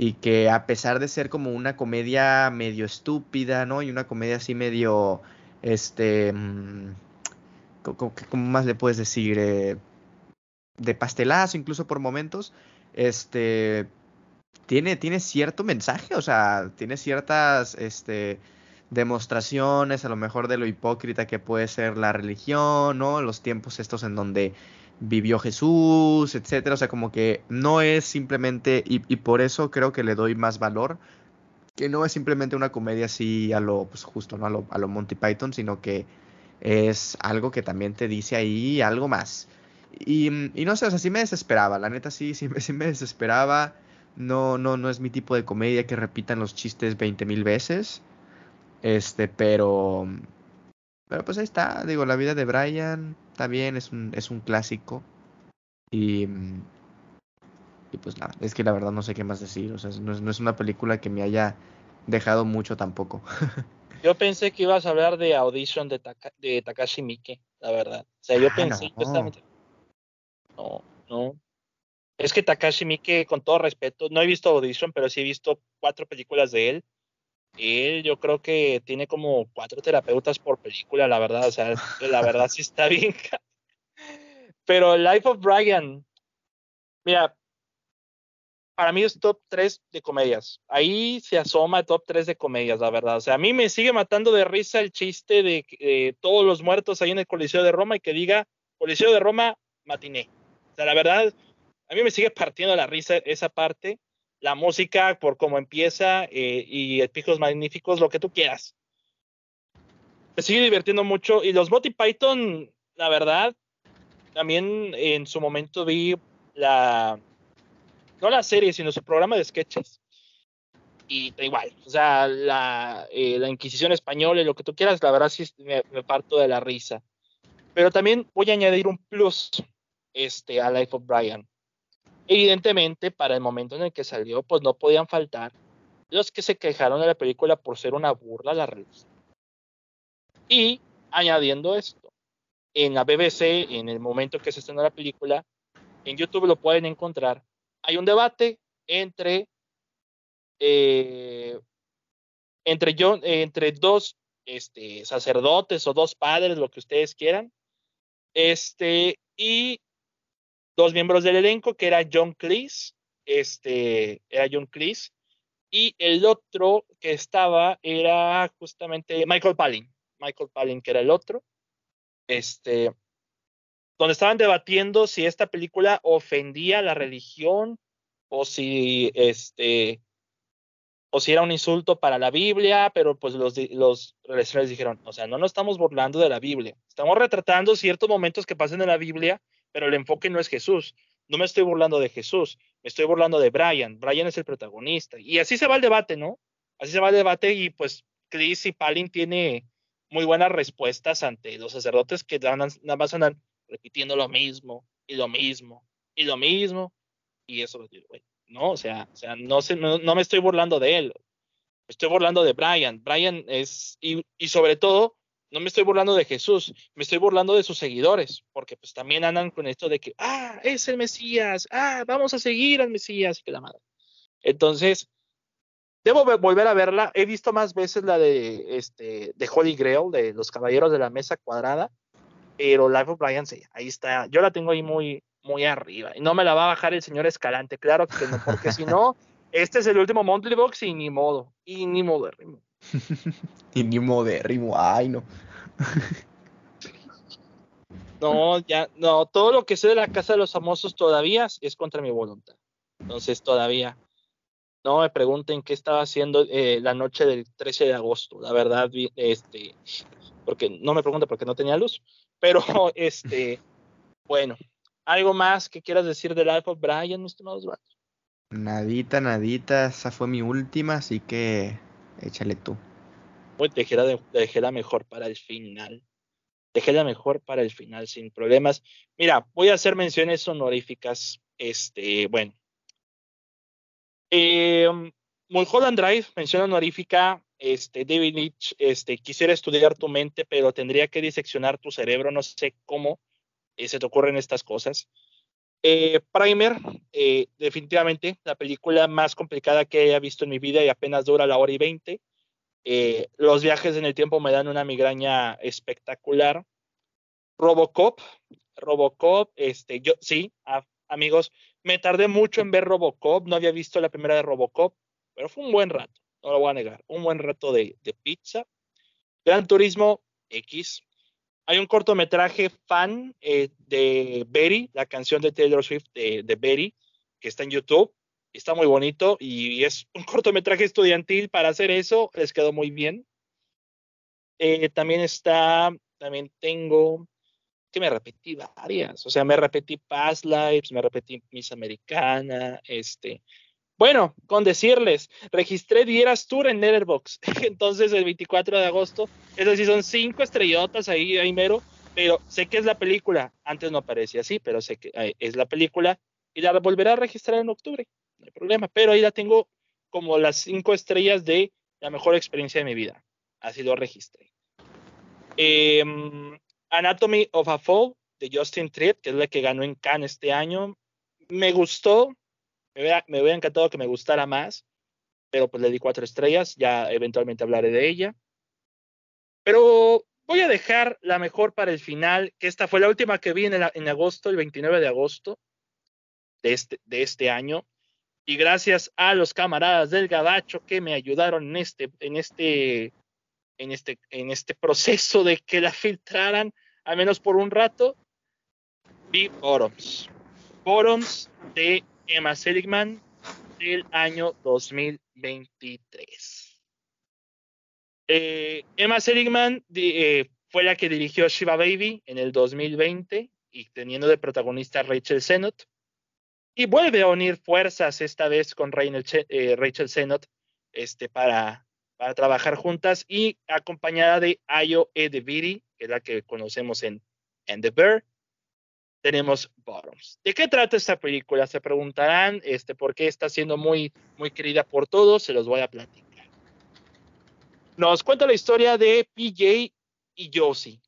y que a pesar de ser como una comedia medio estúpida, ¿no? Y una comedia así medio, este... Mm, ¿cómo, más le puedes decir? Eh, de pastelazo, incluso por momentos, este, tiene, tiene cierto mensaje, o sea, tiene ciertas, este, demostraciones a lo mejor de lo hipócrita que puede ser la religión, ¿no? Los tiempos estos en donde vivió Jesús, etcétera, o sea, como que no es simplemente, y, por eso creo que le doy más valor, que no es simplemente una comedia así a lo, pues justo, ¿no? A lo, a lo Monty Python, sino que es algo que también te dice ahí algo más. Y, y, no sé, o sea, sí me desesperaba, la neta sí, sí, sí me desesperaba. No, no, no es mi tipo de comedia que repitan los chistes 20 mil veces. Este, pero. Pero pues ahí está, digo, la vida de Brian también es un, es un clásico. Y. Y pues nada, es que la verdad no sé qué más decir. O sea, no es, no es una película que me haya dejado mucho tampoco. Yo pensé que ibas a hablar de Audition de, de Takashi Miike, la verdad. O sea, yo ah, pensé no. No, no. Es que Takashi Miike, con todo respeto, no he visto Audition, pero sí he visto cuatro películas de él. Él, yo creo que tiene como cuatro terapeutas por película, la verdad. O sea, la verdad sí está bien. Pero Life of Brian, mira, para mí es top 3 de comedias. Ahí se asoma top 3 de comedias, la verdad. O sea, a mí me sigue matando de risa el chiste de todos los muertos ahí en el Coliseo de Roma y que diga Coliseo de Roma matiné. O sea, la verdad, a mí me sigue partiendo la risa esa parte. La música, por cómo empieza, eh, y Picos Magníficos, lo que tú quieras. Me sigue divirtiendo mucho. Y los Monty Python, la verdad, también en su momento vi la no la serie, sino su programa de sketches. Y igual, o sea, la, eh, la Inquisición española y lo que tú quieras, la verdad sí me, parto de la risa. Pero también voy a añadir un plus este, a Life of Brian. Evidentemente, para el momento en el que salió, pues no podían faltar los que se quejaron de la película por ser una burla a la religión. Y añadiendo esto, en la BBC, en el momento que se estrenó la película, en YouTube lo pueden encontrar, hay un debate entre, eh, entre, yo, entre dos este, sacerdotes o dos padres, lo que ustedes quieran, este, y dos miembros del elenco, que era John Cleese, este, era John Cleese, y el otro que estaba era justamente Michael Palin, Michael Palin, que era el otro, este, donde estaban debatiendo si esta película ofendía la religión o si este o si era un insulto para la Biblia, pero pues los, los dijeron, o sea, no nos estamos burlando de la Biblia, estamos retratando ciertos momentos que pasan en la Biblia, pero el enfoque no es Jesús, no me estoy burlando de Jesús, me estoy burlando de Brian, Brian es el protagonista, y así se va el debate, ¿no? Así se va el debate y pues Chris y Palin tiene muy buenas respuestas ante los sacerdotes que nada más repitiendo lo mismo y lo mismo y lo mismo. Y eso, no, o sea, o no, sé, no, me estoy burlando de él, estoy burlando de Brian. Brian es, y sobre todo, no me estoy burlando de Jesús, me estoy burlando de sus seguidores, porque pues también andan con esto de que, ah, es el Mesías, ah, vamos a seguir al Mesías, que la madre. Entonces, debo volver a verla. He visto más veces la de, este, de Holy Grail, de los Caballeros de la Mesa Cuadrada, pero Life of Brian, sí, ahí está. Yo la tengo ahí muy, muy arriba. Y no me la va a bajar el señor Escalante, claro que no, porque si no, este es el último Monthly Box y ni modo. Y ni modérrimo. y ni modérrimo, ay no. no, ya, no, todo lo que sé de la Casa de los Famosos todavía es contra mi voluntad. Entonces todavía. No me pregunten qué estaba haciendo eh, la noche del 13 de agosto. La verdad, este, porque no me pregunten porque no tenía luz. Pero, este, bueno, ¿algo más que quieras decir de Life of Brian, mis estimados Nadita, nadita, esa fue mi última, así que échale tú. Pues dejé la, dejé la mejor para el final. Dejé la mejor para el final, sin problemas. Mira, voy a hacer menciones honoríficas. Este, bueno. Eh, Mulholland Drive, mención honorífica, este, David Leitch, este, quisiera estudiar tu mente, pero tendría que diseccionar tu cerebro, no sé cómo eh, se te ocurren estas cosas. Eh, Primer, eh, definitivamente la película más complicada que haya visto en mi vida y apenas dura la hora y veinte. los viajes en el tiempo me dan una migraña espectacular. Robocop, Robocop, este, yo, sí, amigos, me tardé mucho en ver Robocop, no había visto la primera de Robocop, pero fue un buen rato, no lo voy a negar, un buen rato de, pizza. Gran Turismo X. Hay un cortometraje fan eh, de Betty, la canción de Taylor Swift de, de que está en YouTube. Está muy bonito y es un cortometraje estudiantil para hacer eso, les quedó muy bien. Eh, también está, también tengo que me repetí varias, o sea, me repetí Past Lives, me repetí Miss Americana, este, bueno, con decirles, registré Dieras Tour en Netherbox, entonces el 24 de agosto, es decir, son cinco estrellotas ahí, ahí mero, pero sé que es la película, antes no aparecía así, pero sé que eh, es la película y la volveré a registrar en octubre, no hay problema, pero ahí la tengo como las cinco estrellas de la mejor experiencia de mi vida, así lo registré. Eh, Anatomy of a Fall de Justin Triet, que es la que ganó en Cannes este año. Me gustó, me hubiera, encantado que me gustara más, pero pues le di cuatro estrellas, ya eventualmente hablaré de ella. Pero voy a dejar la mejor para el final, que esta fue la última que vi en, en agosto, el 29 de agosto de este, de este año. Y gracias a los camaradas del Gabacho que me ayudaron en este, en este en este, en este proceso de que la filtraran, al menos por un rato, vi Bottoms. Bottoms de Emma Seligman del año 2023. Eh, Emma Seligman eh, fue la que dirigió Shiva Baby en el 2020 y teniendo de protagonista a Rachel Sennott. Y vuelve a unir fuerzas esta vez con eh, Rachel Sennott este, para para trabajar juntas y acompañada de Ayo Edebiri, que es la que conocemos en, en The Bear. Tenemos Bottoms. ¿De qué trata esta película? Se preguntarán este, por qué está siendo muy, muy querida por todos. Se los voy a platicar. Nos cuenta la historia de PJ y Josie,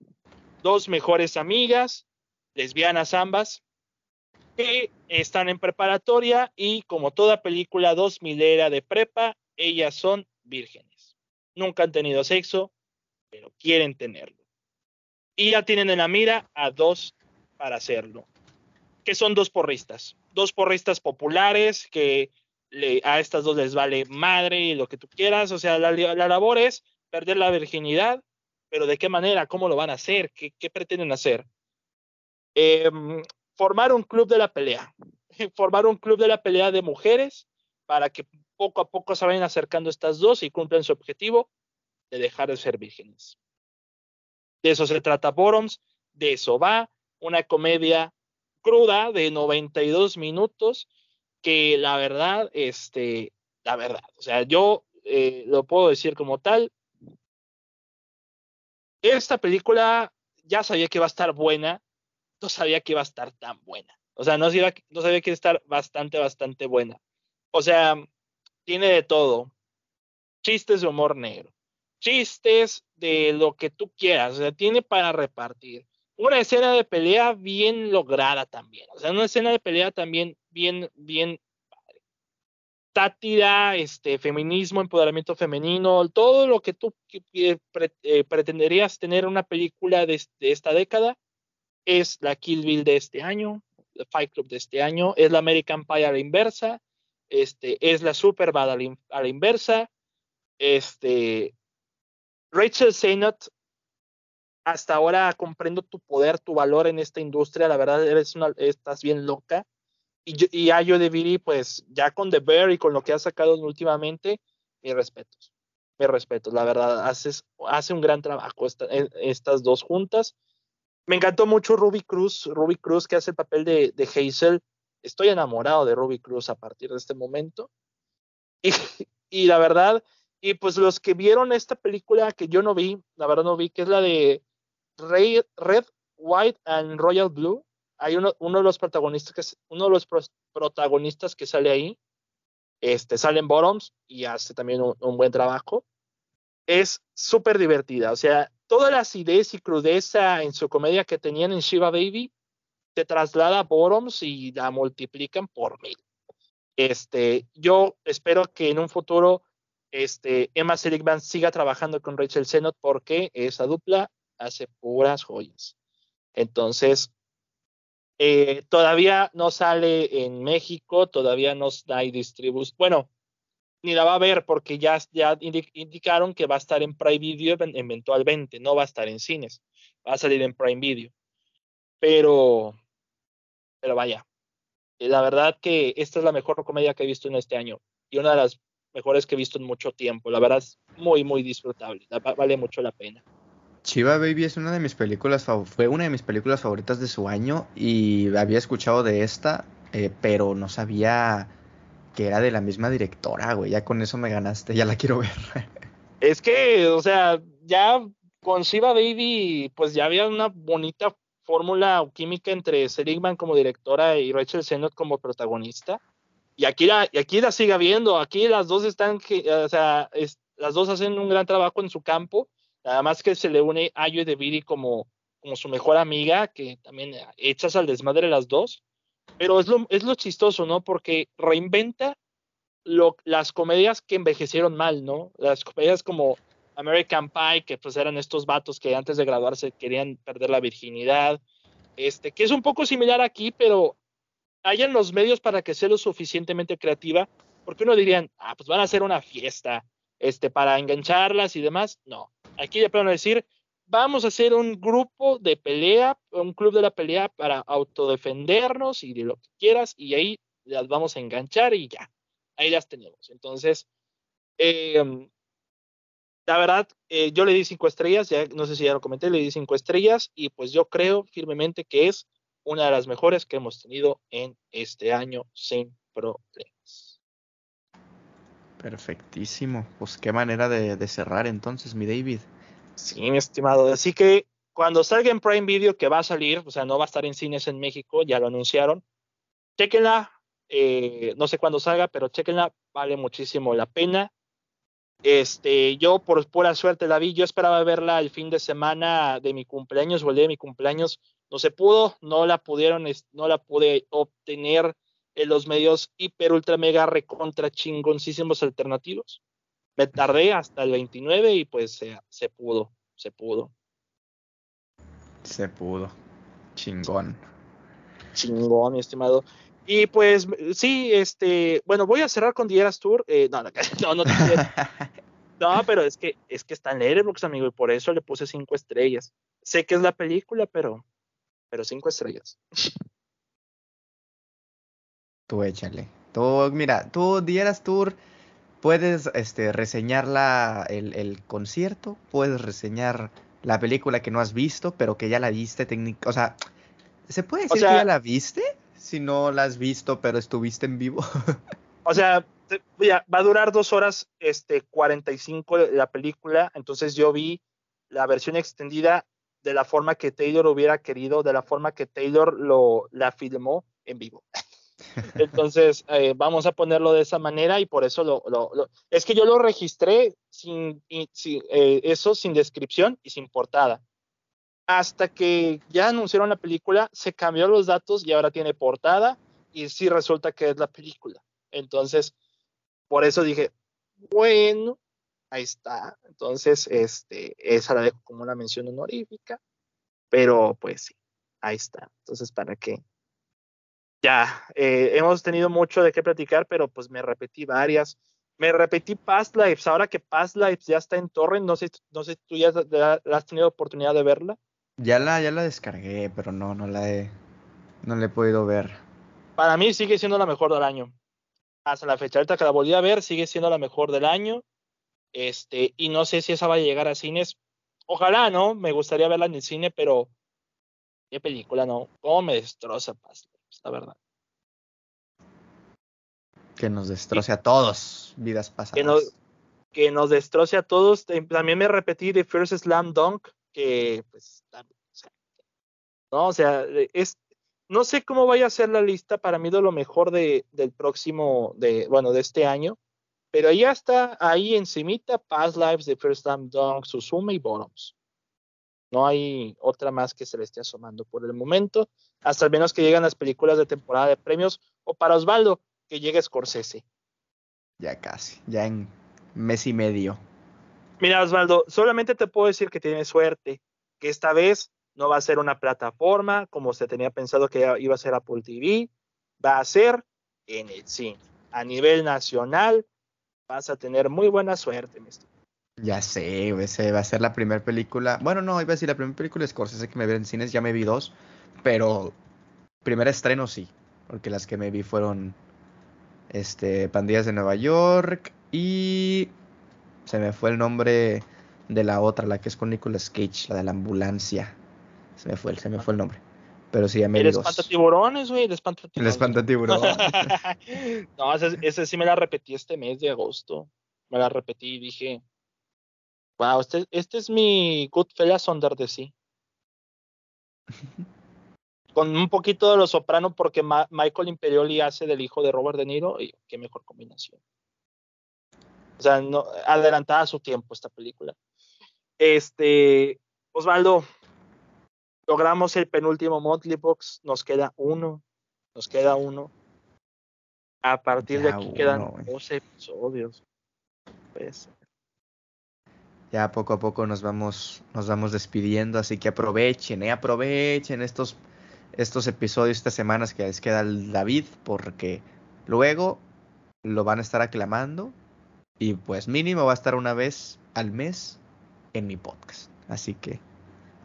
dos mejores amigas, lesbianas ambas, que están en preparatoria y como toda película dos milera de prepa, ellas son vírgenes nunca han tenido sexo, pero quieren tenerlo. Y ya tienen en la mira a dos para hacerlo, que son dos porristas, dos porristas populares que a estas dos les vale madre y lo que tú quieras, o sea, la, labor es perder la virginidad, pero ¿de qué manera? ¿Cómo lo van a hacer? ¿Qué, pretenden hacer? Em, formar un club de la pelea, formar un club de la pelea de mujeres para que poco a poco se vayan acercando estas dos y cumplen su objetivo de dejar de ser vírgenes. De eso se trata Bottoms, de eso va, una comedia cruda de 92 minutos que la verdad, este, la verdad, o sea, yo eh, lo puedo decir como tal. Esta película ya sabía que iba a estar buena, no sabía que iba a estar tan buena. O sea, no sabía, no sabía que iba a estar bastante, bastante buena. O sea, tiene de todo. Chistes de humor negro. Chistes de lo que tú quieras. O sea, tiene para repartir. Una escena de pelea bien lograda también. O sea, una escena de pelea también bien, bien padre. Sátira, este, feminismo, empoderamiento femenino, todo lo que tú eh, pretenderías tener una película de, esta década es la Kill Bill de este año, el Fight Club de este año, es la American Pie a la inversa, este, es la Superbad a la, inversa. Este, Rachel Sennott, hasta ahora comprendo tu poder, tu valor en esta industria, la verdad eres estás bien loca. Y, y Ayo de Viri, pues ya con The Bear y con lo que ha sacado últimamente, mis respetos, mis respetos, la verdad, haces, hace un gran trabajo e, estas dos juntas. Me encantó mucho Ruby Cruz, Ruby Cruz que hace el papel de, de Hazel, estoy enamorado de Ruby Cruz a partir de este momento. Y, la verdad, y pues los que vieron esta película que yo no vi, la verdad no vi, que es la de Red, White and Royal Blue. Hay uno, de los protagonistas que uno de los protagonistas que sale ahí, este, sale en Bottoms y hace también un, buen trabajo. Es súper divertida, o sea, toda la acidez y crudeza en su comedia que tenían en Shiva Baby te traslada a Bottoms y la multiplican por mil. Este, yo espero que en un futuro este, Emma Seligman siga trabajando con Rachel Sennott porque esa dupla hace puras joyas. Entonces, eh, todavía no sale en México, todavía no hay distribución. Bueno, ni la va a ver porque ya, ya indicaron que va a estar en Prime Video eventualmente, no va a estar en cines, va a salir en Prime Video. Pero, pero vaya, eh, la verdad que esta es la mejor comedia que he visto en este año y una de las mejores que he visto en mucho tiempo. La verdad es muy, muy disfrutable, vale mucho la pena. Chiva Baby es una de mis películas, fue una de mis películas favoritas de su año y había escuchado de esta, eh, pero no sabía que era de la misma directora, güey. Ya con eso me ganaste, ya la quiero ver. Es que, o sea, ya con Shiva Baby, pues ya había una bonita fórmula química entre Seligman como directora y Rachel Sennott como protagonista. Y aquí la, y aquí la sigue viendo, aquí las dos están, o sea, las dos hacen un gran trabajo en su campo, nada más que se le une Ayo de Viri como, como su mejor amiga, que también echas al desmadre las dos. Pero es lo, es lo chistoso, ¿no? Porque reinventa lo, las comedias que envejecieron mal, ¿no? Las comedias como American Pie, que pues eran estos vatos que antes de graduarse querían perder la virginidad, este, que es un poco similar aquí, pero hayan los medios para que sea lo suficientemente creativa, porque uno dirían, ah, pues van a hacer una fiesta, este, para engancharlas y demás. No, aquí ya pueden decir, vamos a hacer un grupo de pelea, un club de la pelea para autodefendernos y de lo que quieras, y ahí las vamos a enganchar y ya, ahí las tenemos. Entonces, eh, la verdad, eh, yo le di cinco estrellas, ya no sé si ya lo comenté, le di cinco estrellas y pues yo creo firmemente que es una de las mejores que hemos tenido en este año sin problemas. Perfectísimo. Pues qué manera de cerrar entonces, mi David. Sí, mi estimado. Así que cuando salga en Prime Video, que va a salir, o sea, no va a estar en cines en México, ya lo anunciaron, chequenla. Eh, no sé cuándo salga, pero chequenla, vale muchísimo la pena. Este, yo por pura suerte la vi, yo esperaba verla el fin de semana de mi cumpleaños o el día de mi cumpleaños, no se pudo, no la pudieron, no la pude obtener en los medios hiper, ultra, mega, recontra chingoncísimos alternativos. Me tardé hasta el 29 y pues se, pudo, se pudo. Se pudo. Chingón. Chingón, mi estimado. Y pues sí, este, bueno, voy a cerrar con Dieras Tour. Eh, no, no, no, no, pero es que es que está en Letterboxd, amigo, y por eso le puse cinco estrellas. Sé que es la película, pero, pero cinco estrellas. Tú échale. Tú, mira, tú Dieras Tour puedes este, reseñar el, el, concierto, puedes reseñar la película que no has visto, pero que ya la viste. O sea, ¿se puede decir que ya la viste? Si no la has visto, pero estuviste en vivo. o sea, ya, va a durar dos horas este, 45 la película, entonces yo vi la versión extendida de la forma que Taylor hubiera querido, de la forma que Taylor lo, la filmó en vivo. Entonces, eh, vamos a ponerlo de esa manera y por eso lo, es que yo lo registré sin, eh, eso sin descripción y sin portada. Hasta que ya anunciaron la película, se cambió los datos y ahora tiene portada y sí resulta que es la película. Entonces, por eso dije, bueno, ahí está. Entonces, este, esa la dejo como una mención honorífica, pero pues sí, ahí está. Entonces, para que ya, eh, hemos tenido mucho de qué platicar, pero pues me repetí varias. Me repetí Past Lives, ahora que Past Lives ya está en torrent, no sé, no sé, ¿tú ya has tenido oportunidad de verla? Ya la, ya la descargué, pero no, no la he, no la he podido ver. Para mí sigue siendo la mejor del año. Hasta la fecha, ahorita que la volví a ver, sigue siendo la mejor del año. Este, y no sé si esa va a llegar a cines. Ojalá, ¿no? Me gustaría verla en el cine, pero qué película, ¿no? ¿Cómo me destroza Past la verdad. Que nos destroce a todos, vidas pasadas. Que nos, que nos destroce a todos. También me repetí de First Slam Dunk, que pues, no, o sea, es, no sé cómo vaya a ser la lista para mí de lo mejor de, del próximo, de, bueno, de este año, pero ya está ahí encimita Past Lives de First Slam Dunk, Suzume y Bottoms. No hay otra más que se le esté asomando por el momento, hasta al menos que lleguen las películas de temporada de premios, o para Osvaldo, que llegue Scorsese. Ya casi, ya en mes y medio. Mira, Osvaldo, solamente te puedo decir que tienes suerte, que esta vez no va a ser una plataforma como se tenía pensado que iba a ser Apple TV, va a ser en el cine. A nivel nacional, vas a tener muy buena suerte, mi Ya sé, ese va a ser la primera película. Bueno, no, iba a decir la primera película es Scorsese que me vi en cines, ya me vi dos, pero primer estreno sí, porque las que me vi fueron este Pandillas de Nueva York y se me fue el nombre de la otra, la que es con Nicolas Cage, la de la ambulancia. Se me fue, se me fue el nombre. Pero sí, ya me El espantatiburones, güey, el espantatiburones. El espantatiburón. no, ese, sí me la repetí este mes de agosto. Me la repetí y dije, wow, este, este es mi Goodfellas Under the Sea. Con un poquito de lo soprano porque Michael Imperioli hace del hijo de Robert De Niro y qué mejor combinación. O sea, no, adelantada a su tiempo esta película. Este, Osvaldo, logramos el penúltimo Monthly Box, nos queda uno, nos queda uno. A partir de aquí quedan 12 episodios. Pues, ya poco a poco nos vamos, nos vamos despidiendo, así que aprovechen, eh, aprovechen estos, estos episodios, estas semanas que les queda el David, porque luego lo van a estar aclamando y pues mínimo va a estar una vez al mes en mi podcast. Así que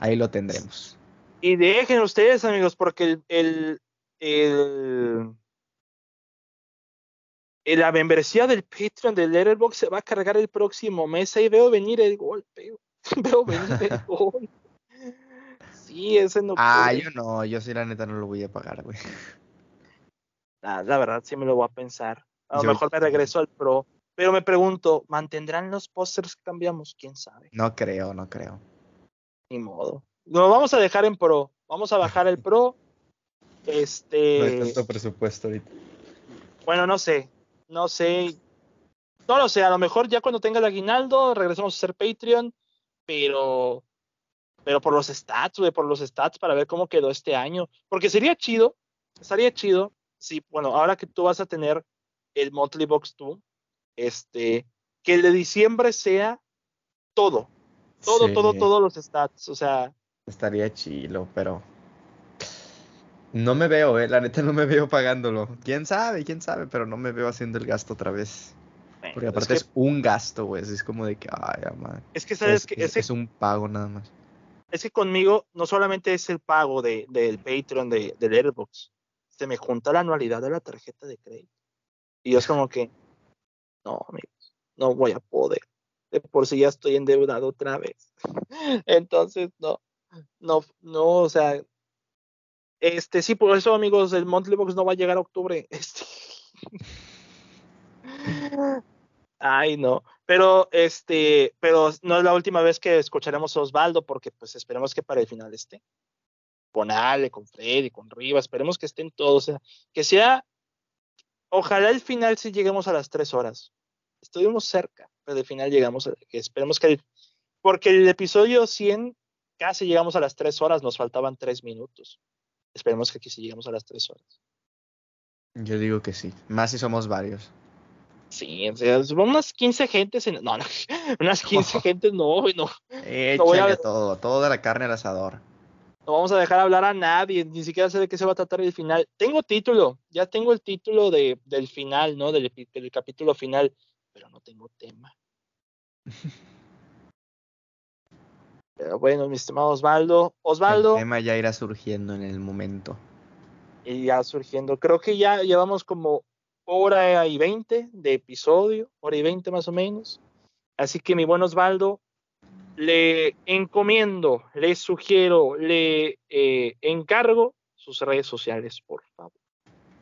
ahí lo tendremos. Y dejen ustedes, amigos, porque el, el, la membresía del Patreon del Letterboxd se va a cargar el próximo mes. Ahí veo venir el golpe. veo venir el golpe. Sí, ese no. Ah, yo no, yo sí, la neta, no lo voy a pagar, güey. La, la verdad, sí me lo voy a pensar. A lo mejor me regreso al Pro. Pero me pregunto, ¿mantendrán los pósters que cambiamos? ¿Quién sabe? No creo, no creo. Ni modo. Lo vamos a dejar en Pro. Vamos a bajar el Pro. Este. No hay tanto presupuesto ahorita. Bueno, no sé. No sé. No lo sé. A lo mejor ya cuando tenga el aguinaldo regresamos a ser Patreon. Pero. Pero por los stats, güey, por los stats para ver cómo quedó este año. Porque sería chido. Estaría chido. Sí, bueno, ahora que tú vas a tener el Monthly Box 2, este, que el de diciembre sea todo. Todo, todo, todos los stats. O sea, Estaría chilo, pero. No me veo, eh. La neta no me veo pagándolo. Quién sabe, quién sabe, pero no me veo haciendo el gasto otra vez. Porque aparte es, un gasto, güey. Es como de que, ay, amar. Es que sabes que. Es, un pago nada más. Es que conmigo no solamente es el pago de, del Patreon de, del Airbox. Se me junta la anualidad de la tarjeta de crédito. Y es como que. No, amigos. No voy a poder. De por sí ya estoy endeudado otra vez. Entonces, no no, no, o sea, este, sí, por eso, amigos, el Monthly Box no va a llegar a octubre. Este. Ay, no. Pero, este, pero no es la última vez que escucharemos a Osvaldo, porque pues esperemos que para el final esté. Con Ale, con Freddy, con Riva, esperemos que estén todos. O sea, que sea, ojalá el final sí lleguemos a las tres horas. Estuvimos cerca, pero al final llegamos a, esperemos que porque el episodio 100 casi llegamos a las tres horas, nos faltaban tres minutos. Esperemos que aquí sí llegamos a las tres horas. Yo digo que sí, más si somos varios. Sí, o sea, unas 15 gentes, en... no, no, unas 15 gentes, no, no. Échale no voy a... todo, toda la carne al asador. No vamos a dejar hablar a nadie, ni siquiera sé de qué se va a tratar el final. Tengo título, ya tengo el título de, del final, ¿no? Del, del capítulo final, pero no tengo tema. Pero bueno, mi estimado Osvaldo. Osvaldo. El tema ya irá surgiendo en el momento. Y ya surgiendo. Creo que ya llevamos como hora y veinte de episodio, hora y veinte más o menos. Así que mi buen Osvaldo, le encomiendo, le sugiero, le eh, encargo sus redes sociales, por favor.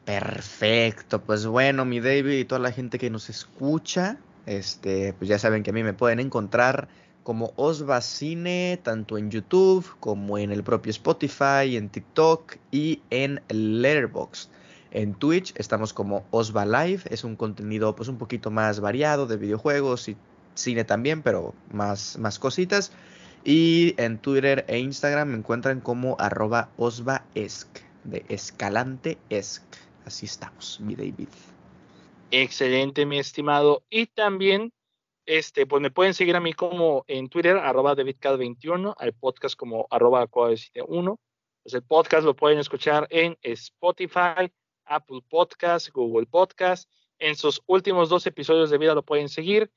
Perfecto, pues bueno, mi David y toda la gente que nos escucha, este, pues ya saben que a mí me pueden encontrar como Osva Cine, tanto en YouTube como en el propio Spotify, en TikTok y en Letterboxd. En Twitch estamos como Osva Live, es un contenido pues un poquito más variado de videojuegos y cine también, pero más, más cositas. Y en Twitter e Instagram me encuentran como arroba osvaesc, de Escalante Esc. Así estamos, mi David. Excelente, mi estimado. Y también este, pues me pueden seguir a mí como en Twitter, arroba DavidCad21, al podcast como arroba 1 Pues el podcast lo pueden escuchar en Spotify, Apple Podcast, Google Podcast. En sus últimos dos episodios de vida lo pueden seguir.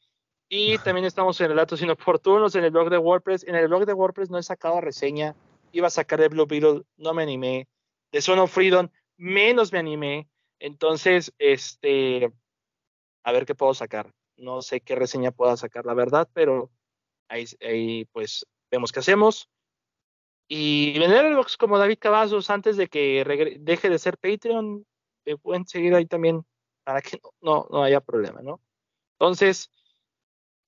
Y también estamos en Relatos Inoportunos en el blog de WordPress. En el blog de WordPress no he sacado reseña. Iba a sacar de Blue Beetle, no me animé. De Son of Freedom, menos me animé. Entonces, este, a ver qué puedo sacar. No sé qué reseña pueda sacar, la verdad, pero ahí, pues vemos qué hacemos. Y vender el box como David Cavazos antes de que deje de ser Patreon, me pueden seguir ahí también para que no, no, haya problema, ¿no? Entonces,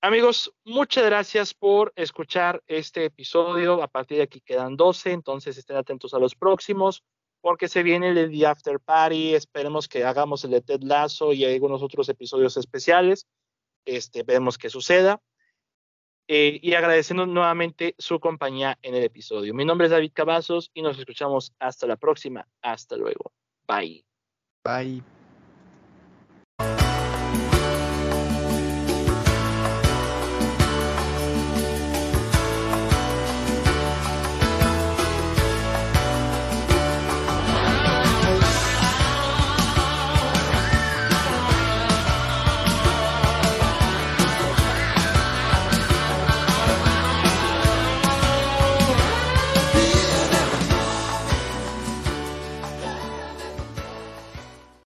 amigos, muchas gracias por escuchar este episodio. A partir de aquí quedan 12, entonces estén atentos a los próximos porque se viene el The After Party. Esperemos que hagamos el de Ted Lasso y algunos otros episodios especiales. Este, vemos qué suceda. Eh, y agradeciendo nuevamente su compañía en el episodio. Mi nombre es David Cavazos y nos escuchamos hasta la próxima. Hasta luego. Bye. Bye.